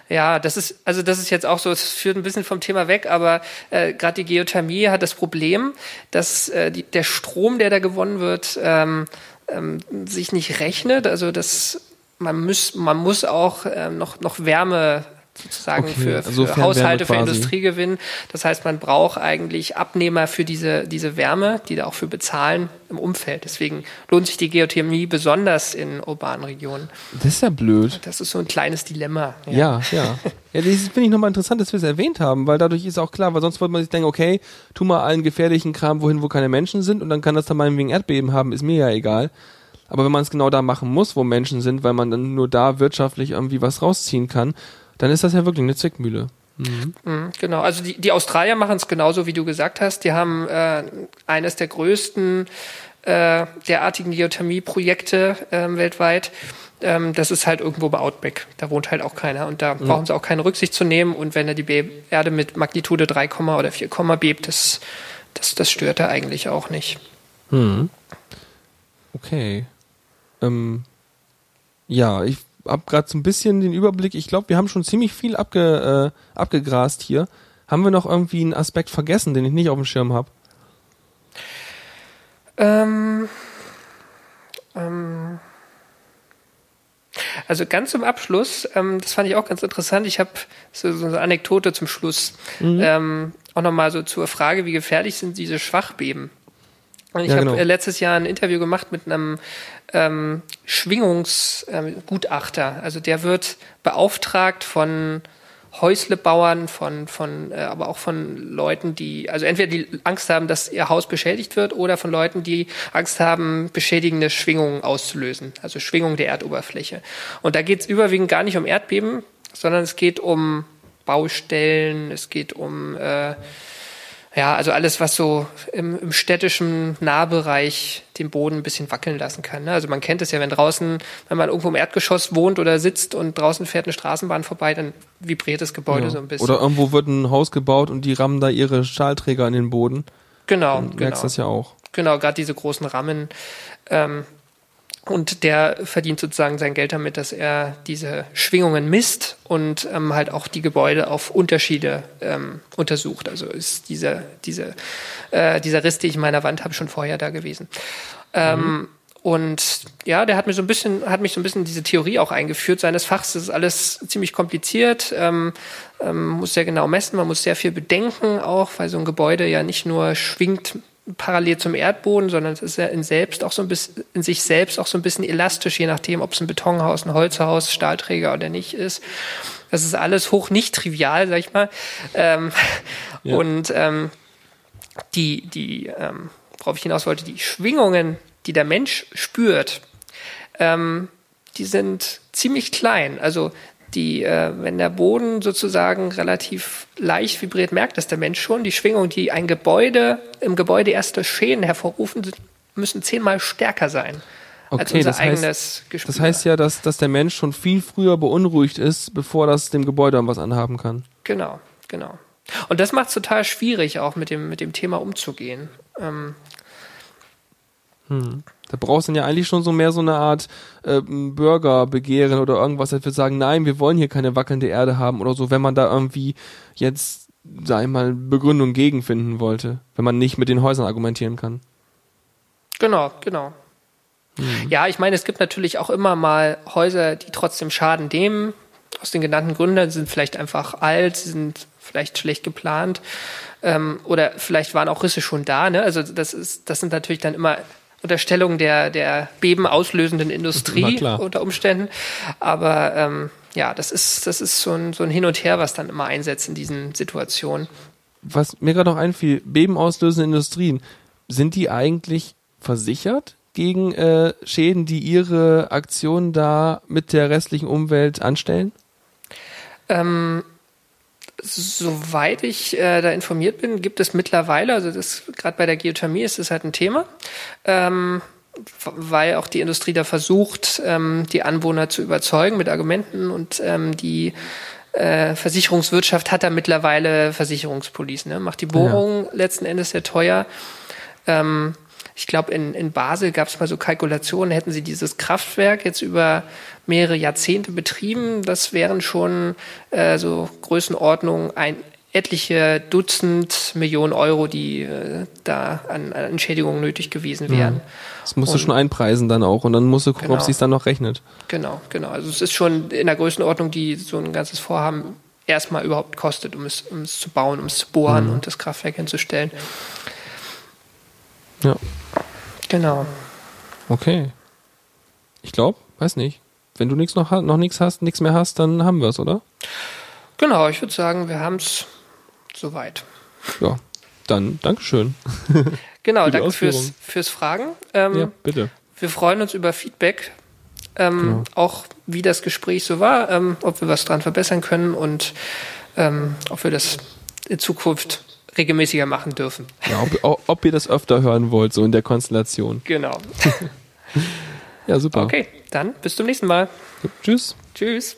Ja, das ist, also das ist jetzt auch so, es führt ein bisschen vom Thema weg, aber äh, gerade die Geothermie hat das Problem, dass äh, die, der Strom, der da gewonnen wird, ähm, ähm, sich nicht rechnet. Also das man muss, man muss auch äh, noch, noch Wärme sozusagen okay, für, also für Haushalte, für Industrie gewinnen. Das heißt, man braucht eigentlich Abnehmer für diese, diese Wärme, die da auch für bezahlen im Umfeld. Deswegen lohnt sich die Geothermie besonders in urbanen Regionen. Das ist ja blöd. Das ist so ein kleines Dilemma. Ja, ja. ja. ja das finde ich nochmal interessant, dass wir es erwähnt haben, weil dadurch ist auch klar, weil sonst würde man sich denken, okay, tu mal allen gefährlichen Kram wohin, wo keine Menschen sind und dann kann das dann mal wegen Erdbeben haben, ist mir ja egal. Aber wenn man es genau da machen muss, wo Menschen sind, weil man dann nur da wirtschaftlich irgendwie was rausziehen kann, dann ist das ja wirklich eine Zwickmühle. Mhm. Mhm, genau, also die, die Australier machen es genauso, wie du gesagt hast. Die haben äh, eines der größten äh, derartigen Geothermie-Projekte äh, weltweit. Ähm, das ist halt irgendwo bei Outback. Da wohnt halt auch keiner und da mhm. brauchen sie auch keine Rücksicht zu nehmen. Und wenn da die Be Erde mit Magnitude 3, oder 4, bebt, das, das, das stört da eigentlich auch nicht. Mhm. Okay. Ähm, ja, ich habe gerade so ein bisschen den Überblick. Ich glaube, wir haben schon ziemlich viel abge, äh, abgegrast hier. Haben wir noch irgendwie einen Aspekt vergessen, den ich nicht auf dem Schirm habe? Ähm, ähm, also ganz zum Abschluss, ähm, das fand ich auch ganz interessant. Ich habe so, so, eine Anekdote zum Schluss. Mhm. Ähm, auch nochmal so zur Frage, wie gefährlich sind diese Schwachbeben? Und ich ja, habe genau. Äh, letztes Jahr ein Interview gemacht mit einem ähm, Schwingungsgutachter. Ähm, also der wird beauftragt von Häuslebauern, von, von, äh, aber auch von Leuten, die, also entweder die Angst haben, dass ihr Haus beschädigt wird, oder von Leuten, die Angst haben, beschädigende Schwingungen auszulösen, also Schwingungen der Erdoberfläche. Und da geht es überwiegend gar nicht um Erdbeben, sondern es geht um Baustellen, es geht um äh, ja, also alles, was so im, im städtischen Nahbereich den Boden ein bisschen wackeln lassen kann. Ne? Also man kennt es ja, wenn draußen, wenn man irgendwo im Erdgeschoss wohnt oder sitzt und draußen fährt eine Straßenbahn vorbei, dann vibriert das Gebäude ja. so ein bisschen. Oder irgendwo wird ein Haus gebaut und die rammen da ihre Stahlträger in den Boden. Genau, dann genau. merkst das ja auch. Genau, gerade diese großen Rammen. Ähm, und der verdient sozusagen sein Geld damit, dass er diese Schwingungen misst und ähm, halt auch die Gebäude auf Unterschiede ähm, untersucht. Also ist dieser, diese, äh, dieser Riss, den ich in meiner Wand habe, schon vorher da gewesen. Ähm, mhm. Und ja, der hat mir so ein bisschen, hat mich so ein bisschen diese Theorie auch eingeführt seines Fachs. Das ist alles ziemlich kompliziert, ähm, ähm, muss sehr genau messen, man muss sehr viel bedenken auch, weil so ein Gebäude ja nicht nur schwingt parallel zum Erdboden, sondern es ist ja in selbst auch so ein bisschen, in sich selbst auch so ein bisschen elastisch, je nachdem, ob es ein Betonhaus, ein Holzhaus, Stahlträger oder nicht ist. Das ist alles hoch nicht trivial, sag ich mal. Ähm, ja. Und ähm, die, die, ähm, worauf ich hinaus wollte, die Schwingungen, die der Mensch spürt, ähm, die sind ziemlich klein. Also die, äh, wenn der Boden sozusagen relativ leicht vibriert, merkt das der Mensch schon. Die Schwingung, die ein Gebäude, im Gebäude erste Schäden hervorrufen, müssen zehnmal stärker sein. Okay, als unser das eigenes heißt, Gespür. Das heißt ja, dass, dass der Mensch schon viel früher beunruhigt ist, bevor das dem Gebäude was anhaben kann. Genau, genau. Und das macht es total schwierig, auch mit dem, mit dem Thema umzugehen. Ähm, hm. Da brauchst du dann ja eigentlich schon so mehr so eine Art äh, Bürgerbegehren oder irgendwas, das wird sagen, nein, wir wollen hier keine wackelnde Erde haben oder so, wenn man da irgendwie jetzt, sag ich mal, Begründung gegen finden wollte, wenn man nicht mit den Häusern argumentieren kann. Genau, genau. Mhm. Ja, ich meine, es gibt natürlich auch immer mal Häuser, die trotzdem Schaden nehmen. Aus den genannten Gründen sie sind vielleicht einfach alt, sie sind vielleicht schlecht geplant ähm, oder vielleicht waren auch Risse schon da. Ne? Also das ist, das sind natürlich dann immer Unterstellung der, der Beben auslösenden Industrie unter Umständen. Aber ähm, ja, das ist, das ist so ein, so ein Hin und Her, was dann immer einsetzt in diesen Situationen. Was mir gerade noch einfiel, Beben auslösende Industrien, sind die eigentlich versichert gegen äh, Schäden, die ihre Aktionen da mit der restlichen Umwelt anstellen? Ähm, soweit ich äh, da informiert bin, gibt es mittlerweile, also das gerade bei der Geothermie ist es halt ein Thema, ähm, weil auch die Industrie da versucht, ähm, die Anwohner zu überzeugen mit Argumenten und ähm, die äh, Versicherungswirtschaft hat da mittlerweile Versicherungspolicen, ne? macht die Bohrung ja. letzten Endes sehr teuer. Ähm, ich glaube, in, in Basel gab es mal so Kalkulationen, hätten sie dieses Kraftwerk jetzt über mehrere Jahrzehnte betrieben, das wären schon äh, so Größenordnung ein, etliche Dutzend Millionen Euro, die äh, da an, an Entschädigungen nötig gewesen wären. Das musst du schon einpreisen dann auch und dann musst du gucken, genau. ob sich dann noch rechnet. Genau, genau. Also es ist schon in der Größenordnung, die so ein ganzes Vorhaben erstmal überhaupt kostet, um es, um es zu bauen, um es zu bohren mhm. und das Kraftwerk hinzustellen. Ja. Genau. Okay. Ich glaube, weiß nicht. Wenn du nichts noch, noch nichts hast, nichts mehr hast, dann haben wir es, oder? Genau, ich würde sagen, wir haben es soweit. Ja, dann Dankeschön. <laughs> Genau, danke fürs, fürs Fragen. Ähm, ja, bitte. Wir freuen uns über Feedback, ähm, genau. auch wie das Gespräch so war, ähm, ob wir was dran verbessern können und ähm, ob wir das in Zukunft regelmäßiger machen dürfen. Ja, ob, ob ihr das öfter hören wollt, so in der Konstellation. Genau. <laughs> ja, super. Okay, dann bis zum nächsten Mal. Tschüss. Tschüss.